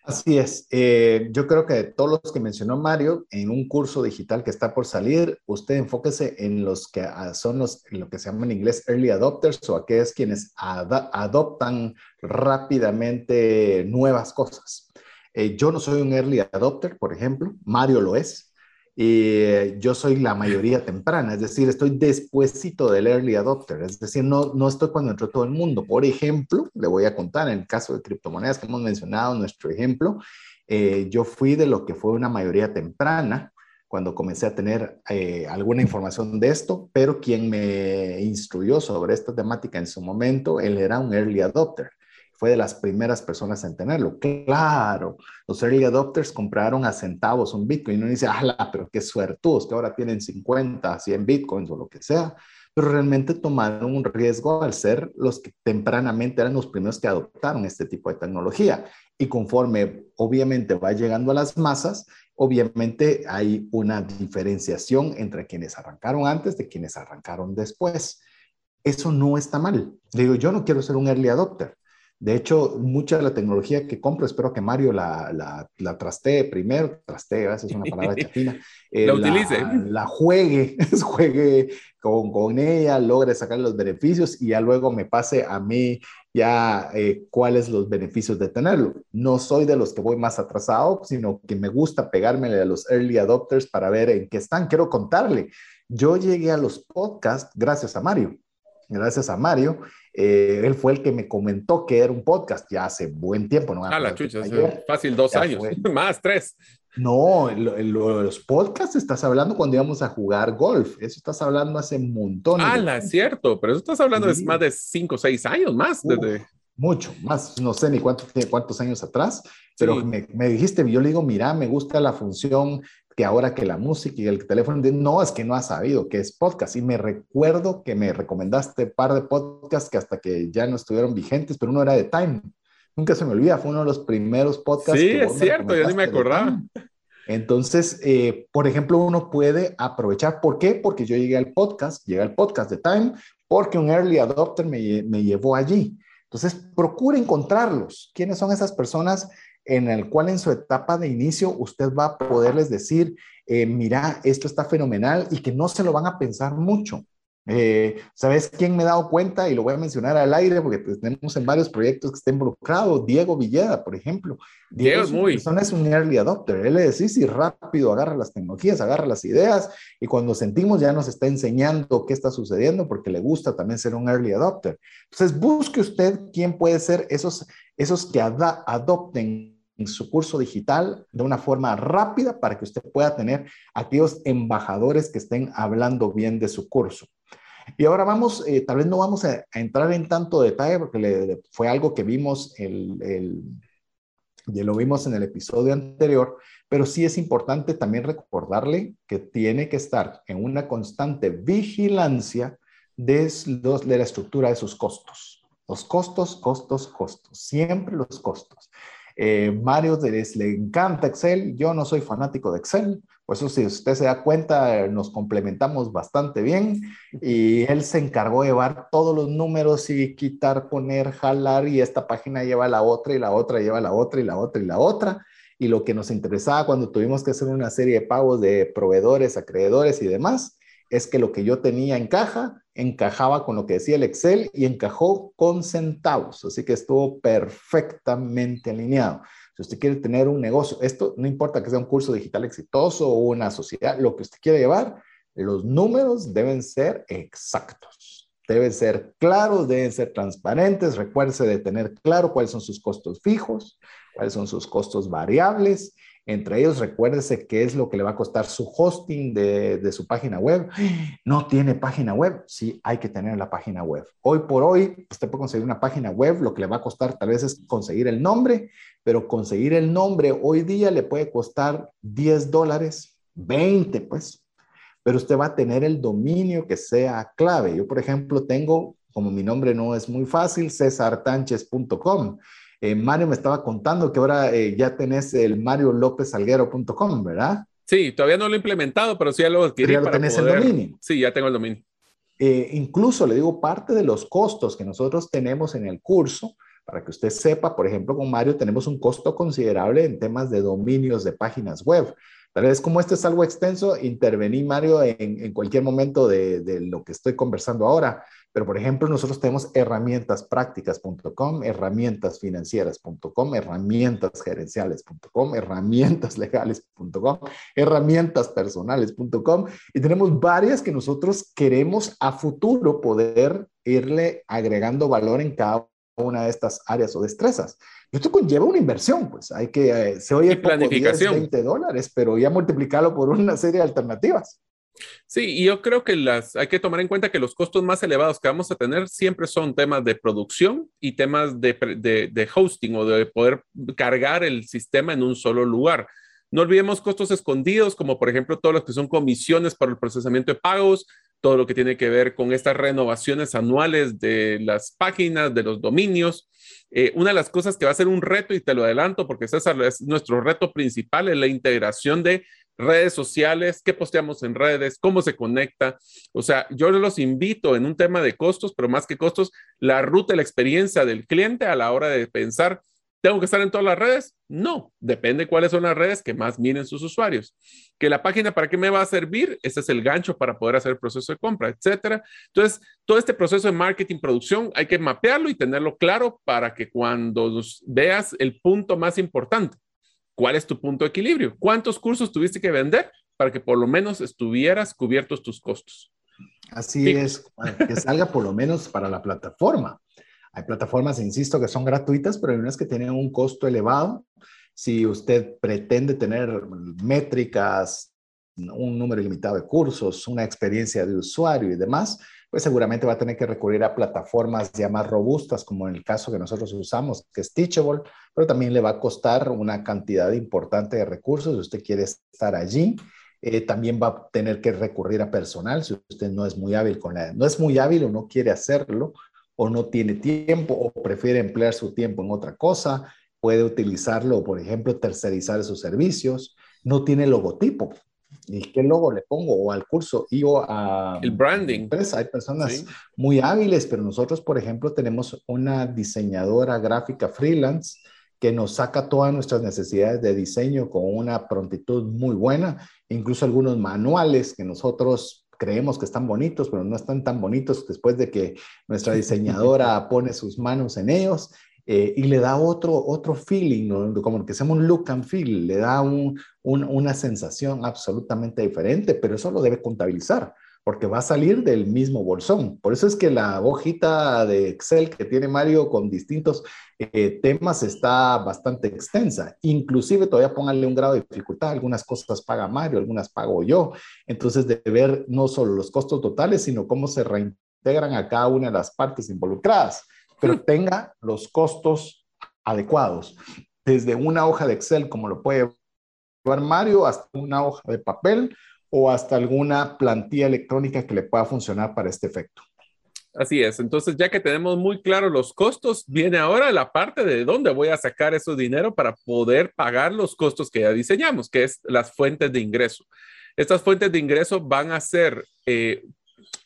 Así es. Eh, yo creo que de todos los que mencionó Mario, en un curso digital que está por salir, usted enfóquese en los que ah, son los, lo que se llama en inglés early adopters o aquellos quienes adoptan rápidamente nuevas cosas. Eh, yo no soy un early adopter, por ejemplo, Mario lo es. Y yo soy la mayoría temprana, es decir, estoy despuésito del early adopter, es decir, no, no estoy cuando entró todo el mundo. Por ejemplo, le voy a contar en el caso de criptomonedas que hemos mencionado, nuestro ejemplo, eh, yo fui de lo que fue una mayoría temprana cuando comencé a tener eh, alguna información de esto, pero quien me instruyó sobre esta temática en su momento, él era un early adopter fue de las primeras personas en tenerlo. Claro, los early adopters compraron a centavos un Bitcoin. Uno dice, ah, pero qué suertudos que ahora tienen 50, 100 Bitcoins o lo que sea. Pero realmente tomaron un riesgo al ser los que tempranamente eran los primeros que adoptaron este tipo de tecnología. Y conforme obviamente va llegando a las masas, obviamente hay una diferenciación entre quienes arrancaron antes de quienes arrancaron después. Eso no está mal. Digo, yo no quiero ser un early adopter de hecho, mucha de la tecnología que compro, espero que Mario la, la, la trastee primero, trastee, esa es una palabra <laughs> chapina, eh, la utilice. La juegue, <laughs> juegue con, con, ella, logre sacar los beneficios y ya luego me pase a mí ya eh, cuáles los beneficios de tenerlo. No soy de los que voy más atrasado, sino que me gusta pegarme a los early adopters para ver en qué están. Quiero contarle, yo llegué a los podcasts gracias a Mario gracias a Mario. Eh, él fue el que me comentó que era un podcast ya hace buen tiempo. ¿no? Ah, la chucha, fácil dos años, <laughs> más tres. No, los podcasts estás hablando cuando íbamos a jugar golf. Eso estás hablando hace un montón. Ah, la, cierto, pero eso estás hablando de más de cinco o seis años más. desde... Mucho, más, no sé ni cuántos, cuántos años atrás, pero me, me, dijiste, yo le digo, mira, me gusta la función que ahora que la música y el teléfono, no, es que no has sabido que es podcast. Y me recuerdo que me recomendaste un par de podcasts que hasta que ya no estuvieron vigentes, pero uno era de Time. Nunca se me olvida, fue uno de los primeros podcasts. Sí, es cierto, ya ni me acordaba. Entonces, eh, por ejemplo, uno puede aprovechar. ¿Por qué? Porque yo llegué al podcast, llegué al podcast de Time, porque un early adopter me, me llevó allí. Entonces, procure encontrarlos. ¿Quiénes son esas personas en el cual en su etapa de inicio usted va a poderles decir, eh, mira, esto está fenomenal y que no se lo van a pensar mucho. Eh, ¿Sabes quién me he dado cuenta? Y lo voy a mencionar al aire porque pues, tenemos en varios proyectos que está involucrado. Diego Villeda, por ejemplo. Diego, es muy... persona es un early adopter. Él le decís y rápido agarra las tecnologías, agarra las ideas y cuando sentimos ya nos está enseñando qué está sucediendo porque le gusta también ser un early adopter. Entonces, busque usted quién puede ser esos, esos que adopten en su curso digital de una forma rápida para que usted pueda tener aquellos embajadores que estén hablando bien de su curso. Y ahora vamos, eh, tal vez no vamos a, entrar en tanto detalle porque fue algo que vimos, el, el, ya lo vimos en el episodio anterior, pero sí es importante también recordarle que tiene que estar en una constante vigilancia de, de la estructura de sus costos. Los costos, costos, costos, siempre los costos. Eh, Mario les, le encanta Excel, yo no soy fanático de Excel, por eso si usted se da cuenta, nos complementamos bastante bien y él se encargó de llevar todos los números y quitar, poner, jalar y esta página lleva la otra y la otra lleva la otra y la otra y la otra. Y lo que nos interesaba cuando tuvimos que hacer una serie de pagos de proveedores, acreedores y demás, es que lo que yo tenía en caja encajaba con lo que decía el Excel y encajó con centavos, así que estuvo perfectamente alineado. Si usted quiere tener un negocio, esto no importa que sea un curso digital exitoso o una sociedad, lo que usted quiere llevar, los números deben ser exactos, deben ser claros, deben ser transparentes. Recuerde de tener claro cuáles son sus costos fijos, cuáles son sus costos variables entre ellos, recuérdese qué es lo que le va a costar su hosting de, su página web. <gasps> No tiene página web. Sí, hay que tener la página web. Hoy por hoy, usted puede conseguir una página web. Lo que le va a costar tal vez es conseguir el nombre, pero conseguir el nombre hoy día le puede costar 10 dólares, 20 pues. Pero usted va a tener el dominio que sea clave. Yo, por ejemplo, tengo, como mi nombre no es muy fácil, cesartanches.com eh, Mario me estaba contando que ahora eh, ya tenés el mariolopezalguero.com, ¿verdad? Sí, todavía no lo he implementado, pero sí ya lo adquirí. ya lo tenés el dominio. Sí, ya tengo el dominio. Eh, incluso le digo parte de los costos que nosotros tenemos en el curso, para que usted sepa, por ejemplo, con Mario tenemos un costo considerable en temas de dominios de páginas web. Tal vez como esto es algo extenso, intervení Mario en, cualquier momento de, de, lo que estoy conversando ahora, pero, por ejemplo, nosotros tenemos herramientasprácticas.com, herramientasfinancieras.com, herramientasgerenciales.com, herramientaslegales.com, herramientaspersonales.com y tenemos varias que nosotros queremos a futuro poder irle agregando valor en cada una de estas áreas o destrezas. Y esto conlleva una inversión, pues hay que, eh, se oye poco, planificación. 10, 20 dólares, pero ya multiplicarlo por una serie de alternativas. Sí, y yo creo que las, hay que tomar en cuenta que los costos más elevados que vamos a tener siempre son temas de producción y temas de, de, hosting o de poder cargar el sistema en un solo lugar. No olvidemos costos escondidos, como por ejemplo todos los que son comisiones para el procesamiento de pagos, todo lo que tiene que ver con estas renovaciones anuales de las páginas, de los dominios. Eh, una de las cosas que va a ser un reto, y te lo adelanto, porque César es nuestro reto principal, es la integración de redes sociales, qué posteamos en redes, cómo se conecta. O sea, yo los invito en un tema de costos, pero más que costos, la ruta la experiencia del cliente a la hora de pensar, ¿tengo que estar en todas las redes? No, depende cuáles son las redes que más miren sus usuarios. Que la página para qué me va a servir, ese es el gancho para poder hacer el proceso de compra, etcétera. Entonces, todo este proceso de marketing, producción, hay que mapearlo y tenerlo claro para que cuando veas el punto más importante, ¿Cuál es tu punto de equilibrio? ¿Cuántos cursos tuviste que vender para que por lo menos estuvieras cubiertos tus costos? Así es, que <laughs> salga por lo menos para la plataforma. Hay plataformas, insisto, que son gratuitas, pero hay unas que tienen un costo elevado. Si usted pretende tener métricas, un número ilimitado de cursos, una experiencia de usuario y demás, pues seguramente va a tener que recurrir a plataformas ya más robustas, como en el caso que nosotros usamos, que es Teachable, pero también le va a costar una cantidad importante de recursos si usted quiere estar allí. Eh, también va a tener que recurrir a personal si usted no es muy hábil con la, no es muy hábil o no quiere hacerlo o no tiene tiempo o prefiere emplear su tiempo en otra cosa, puede utilizarlo, por ejemplo, tercerizar sus servicios, no tiene logotipo. ¿Y qué logo le pongo? O al curso y o a... El branding. hay personas muy hábiles, pero nosotros, por ejemplo, tenemos una diseñadora gráfica freelance que nos saca todas nuestras necesidades de diseño con una prontitud muy buena, incluso algunos manuales que nosotros creemos que están bonitos, pero no están tan bonitos después de que nuestra <laughs> diseñadora pone sus manos en ellos. Eh, y le da otro, otro feeling, como que sea un look and feel, le da una sensación absolutamente diferente, pero eso lo debe contabilizar porque va a salir del mismo bolsón. Por eso es que la hojita de Excel que tiene Mario con distintos eh, temas está bastante extensa. Inclusive todavía pónganle un grado de dificultad. Algunas cosas paga Mario, algunas pago yo. Entonces de ver no solo los costos totales, sino cómo se reintegran a cada una de las partes involucradas, pero tenga los costos adecuados. Desde una hoja de Excel, como lo puede llevar Mario, hasta una hoja de papel o hasta alguna plantilla electrónica que le pueda funcionar para este efecto. Así es. Entonces, ya que tenemos muy claro los costos, viene ahora la parte de dónde voy a sacar ese dinero para poder pagar los costos que ya diseñamos, que es las fuentes de ingreso. Estas fuentes de ingreso van a ser, eh,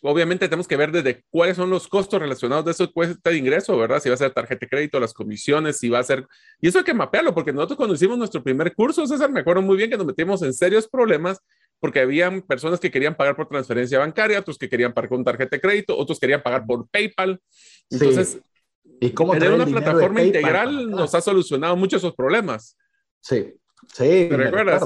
obviamente tenemos que ver desde cuáles son los costos relacionados de esos fuentes de ingreso, ¿verdad? Si va a ser tarjeta de crédito, las comisiones, si va a ser... Y eso hay que mapearlo, porque nosotros cuando hicimos nuestro primer curso, César, me acuerdo muy bien que nos metimos en serios problemas porque habían personas que querían pagar por transferencia bancaria, otros que querían pagar con tarjeta de crédito, otros querían pagar por PayPal. Entonces, ¿Y cómo tener una plataforma integral nos ha solucionado muchos esos problemas. Sí, sí. ¿Te recuerdas?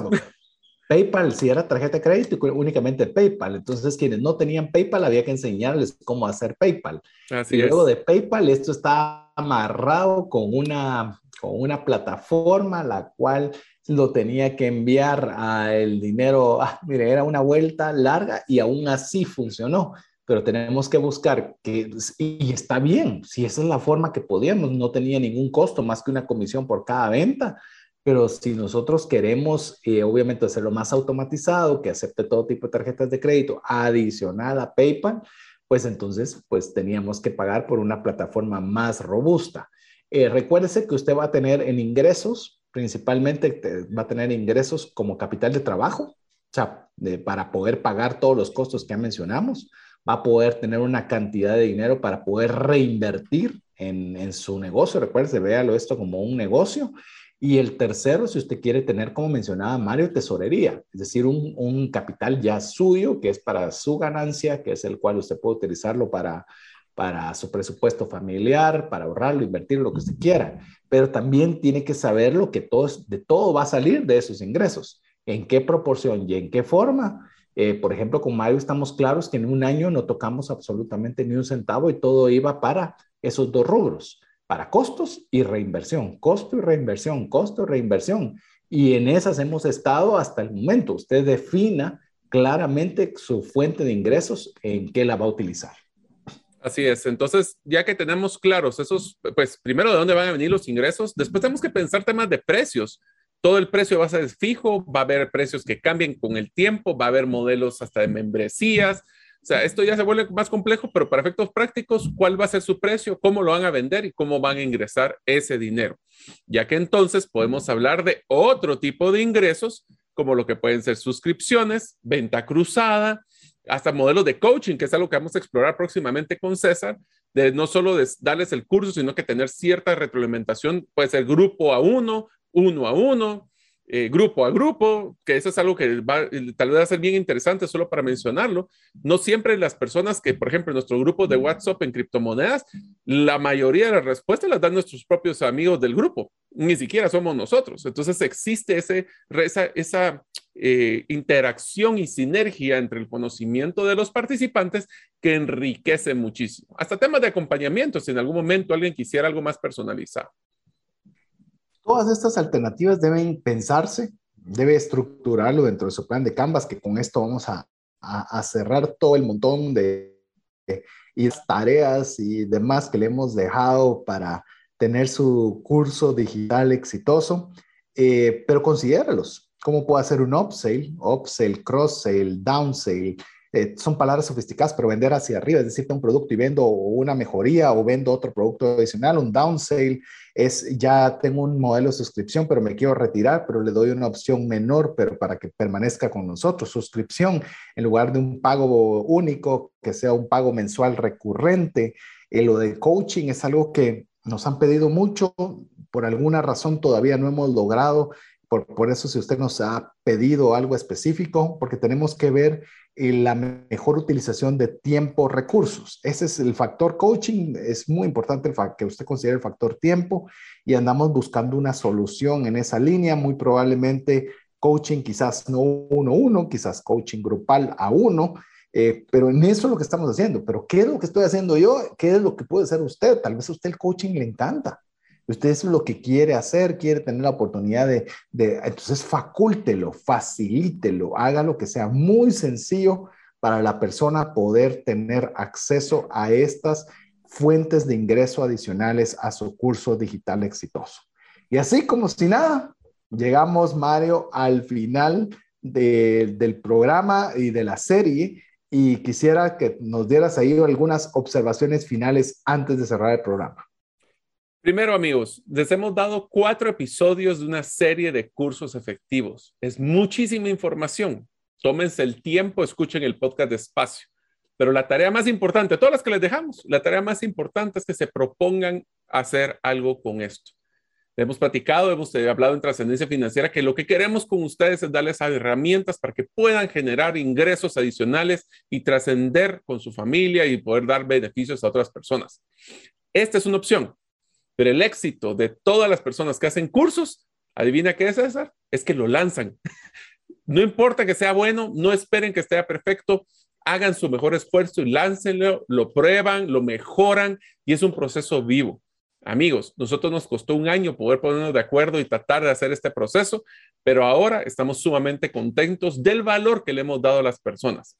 PayPal, si era tarjeta de crédito, únicamente PayPal. Entonces, quienes no tenían PayPal, había que enseñarles cómo hacer PayPal. Así y luego de PayPal, esto está amarrado con una, con una plataforma, la cual lo tenía que enviar a el dinero, ah, mire, era una vuelta larga y aún así funcionó, pero tenemos que buscar que, y está bien, si esa es la forma que podíamos, no tenía ningún costo más que una comisión por cada venta, pero si nosotros queremos, eh, obviamente, hacerlo más automatizado, que acepte todo tipo de tarjetas de crédito adicional a PayPal, pues entonces, pues teníamos que pagar por una plataforma más robusta. Eh, recuérdese que usted va a tener en ingresos principalmente va a tener ingresos como capital de trabajo, o sea, para poder pagar todos los costos que ya mencionamos, va a poder tener una cantidad de dinero para poder reinvertir en, en su negocio. Recuerde, véalo esto como un negocio. Y el tercero, si usted quiere tener, como mencionaba Mario, tesorería, es decir, un, capital ya suyo, que es para su ganancia, que es el cual usted puede utilizarlo para para su presupuesto familiar, para ahorrarlo, invertir lo que usted quiera, pero también tiene que saber lo que todo, de todo va a salir de esos ingresos, en qué proporción y en qué forma. Eh, por ejemplo, con Mario estamos claros que en un año no tocamos absolutamente ni un centavo y todo iba para esos dos rubros, para costos y reinversión, costo y reinversión, costo y reinversión. Y en esas hemos estado hasta el momento. Usted defina claramente su fuente de ingresos, en qué la va a utilizar. Así es. Entonces, ya que tenemos claros esos, pues primero de dónde van a venir los ingresos, después tenemos que pensar temas de precios. Todo el precio va a ser fijo, va a haber precios que cambien con el tiempo, va a haber modelos hasta de membresías. O sea, esto ya se vuelve más complejo, pero para efectos prácticos, ¿cuál va a ser su precio? ¿Cómo lo van a vender y cómo van a ingresar ese dinero? Ya que entonces podemos hablar de otro tipo de ingresos, como lo que pueden ser suscripciones, venta cruzada, hasta modelos de coaching, que es algo que vamos a explorar próximamente con César, de no solo darles el curso, sino que tener cierta retroalimentación, puede ser grupo a uno, uno a uno, eh, grupo a grupo, que eso es algo que va, tal vez va a ser bien interesante solo para mencionarlo. No siempre las personas que, por ejemplo, en nuestro grupo de WhatsApp en criptomonedas, la mayoría de las respuestas las dan nuestros propios amigos del grupo, ni siquiera somos nosotros. Entonces existe ese, esa, esa eh, interacción y sinergia entre el conocimiento de los participantes que enriquece muchísimo. Hasta temas de acompañamiento, si en algún momento alguien quisiera algo más personalizado. Todas estas alternativas deben pensarse, debe estructurarlo dentro de su plan de Canvas, que con esto vamos a, cerrar todo el montón de, tareas y demás que le hemos dejado para tener su curso digital exitoso, eh, pero considéralos. ¿Cómo puedo hacer un upsell, upsell, cross-sell, downsell, eh, son palabras sofisticadas, pero vender hacia arriba, es decir, un producto y vendo una mejoría o vendo otro producto adicional, un downsale es ya tengo un modelo de suscripción, pero me quiero retirar, pero le doy una opción menor, pero para que permanezca con nosotros, suscripción en lugar de un pago único, que sea un pago mensual recurrente. Eh, lo de coaching es algo que nos han pedido mucho, por alguna razón todavía no hemos logrado Por, por eso si usted nos ha pedido algo específico, porque tenemos que ver la mejor utilización de tiempo, recursos. Ese es el factor coaching. Es muy importante el que usted considere el factor tiempo y andamos buscando una solución en esa línea. Muy probablemente coaching quizás no uno a uno, quizás coaching grupal a uno, eh, pero en eso es lo que estamos haciendo. Pero ¿qué es lo que estoy haciendo yo? ¿Qué es lo que puede hacer usted? Tal vez a usted el coaching le encanta. Usted es lo que quiere hacer, quiere tener la oportunidad de, entonces facúltelo, facilítelo, haga lo que sea muy sencillo para la persona poder tener acceso a estas fuentes de ingreso adicionales a su curso digital exitoso. Y así como si nada, llegamos, Mario, al final del programa y de la serie y quisiera que nos dieras ahí algunas observaciones finales antes de cerrar el programa. Primero, amigos, les hemos dado cuatro episodios de una serie de cursos efectivos. Es muchísima información. Tómense el tiempo, escuchen el podcast despacio. Pero la tarea más importante, todas las que les dejamos, la tarea más importante es que se propongan hacer algo con esto. Hemos platicado, hemos eh, hablado en trascendencia financiera que lo que queremos con ustedes es darles herramientas para que puedan generar ingresos adicionales y trascender con su familia y poder dar beneficios a otras personas. Esta es una opción. Pero el éxito de todas las personas que hacen cursos, adivina qué es, César, es que lo lanzan. <laughs> no importa que sea bueno, no esperen que esté perfecto, hagan su mejor esfuerzo y láncenlo, lo prueban, lo mejoran y es un proceso vivo. Amigos, nosotros nos costó un año poder ponernos de acuerdo y tratar de hacer este proceso, pero ahora estamos sumamente contentos del valor que le hemos dado a las personas.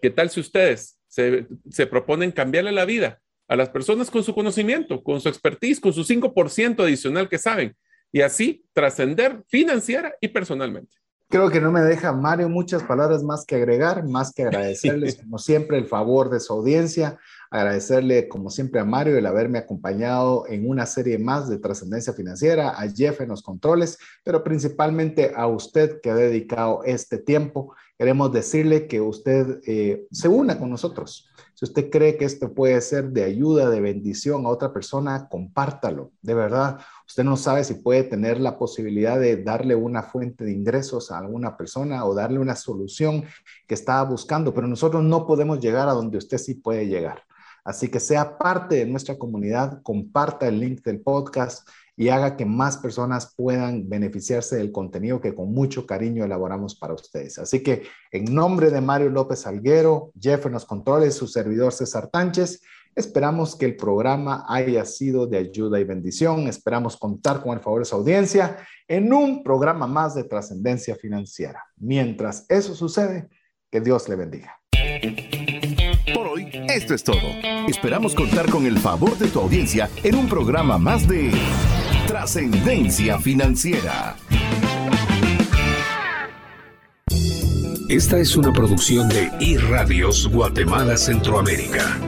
¿Qué tal si ustedes se, se proponen cambiarle la vida a las personas con su conocimiento, con su expertise, con su 5% adicional que saben y así trascender financiera y personalmente. Creo que no me deja Mario muchas palabras más que agregar, más que agradecerles <laughs> como siempre el favor de su audiencia, agradecerle como siempre a Mario el haberme acompañado en una serie más de trascendencia financiera, a Jeff en los controles, pero principalmente a usted que ha dedicado este tiempo. Queremos decirle que usted eh, se una con nosotros si usted cree que esto puede ser de ayuda, de bendición a otra persona, compártalo. De verdad, usted no sabe si puede tener la posibilidad de darle una fuente de ingresos a alguna persona o darle una solución que estaba buscando, pero nosotros no podemos llegar a donde usted sí puede llegar. Así que sea parte de nuestra comunidad, comparta el link del podcast y haga que más personas puedan beneficiarse del contenido que con mucho cariño elaboramos para ustedes. Así que en nombre de Mario López Alguero, Jeff en los controles, su servidor César Tánchez, esperamos que el programa haya sido de ayuda y bendición. Esperamos contar con el favor de su audiencia en un programa más de trascendencia financiera. Mientras eso sucede, que Dios le bendiga. Por hoy, esto es todo. Esperamos contar con el favor de tu audiencia en un programa más de Trascendencia Financiera. Esta es una producción de iRadios Guatemala Centroamérica.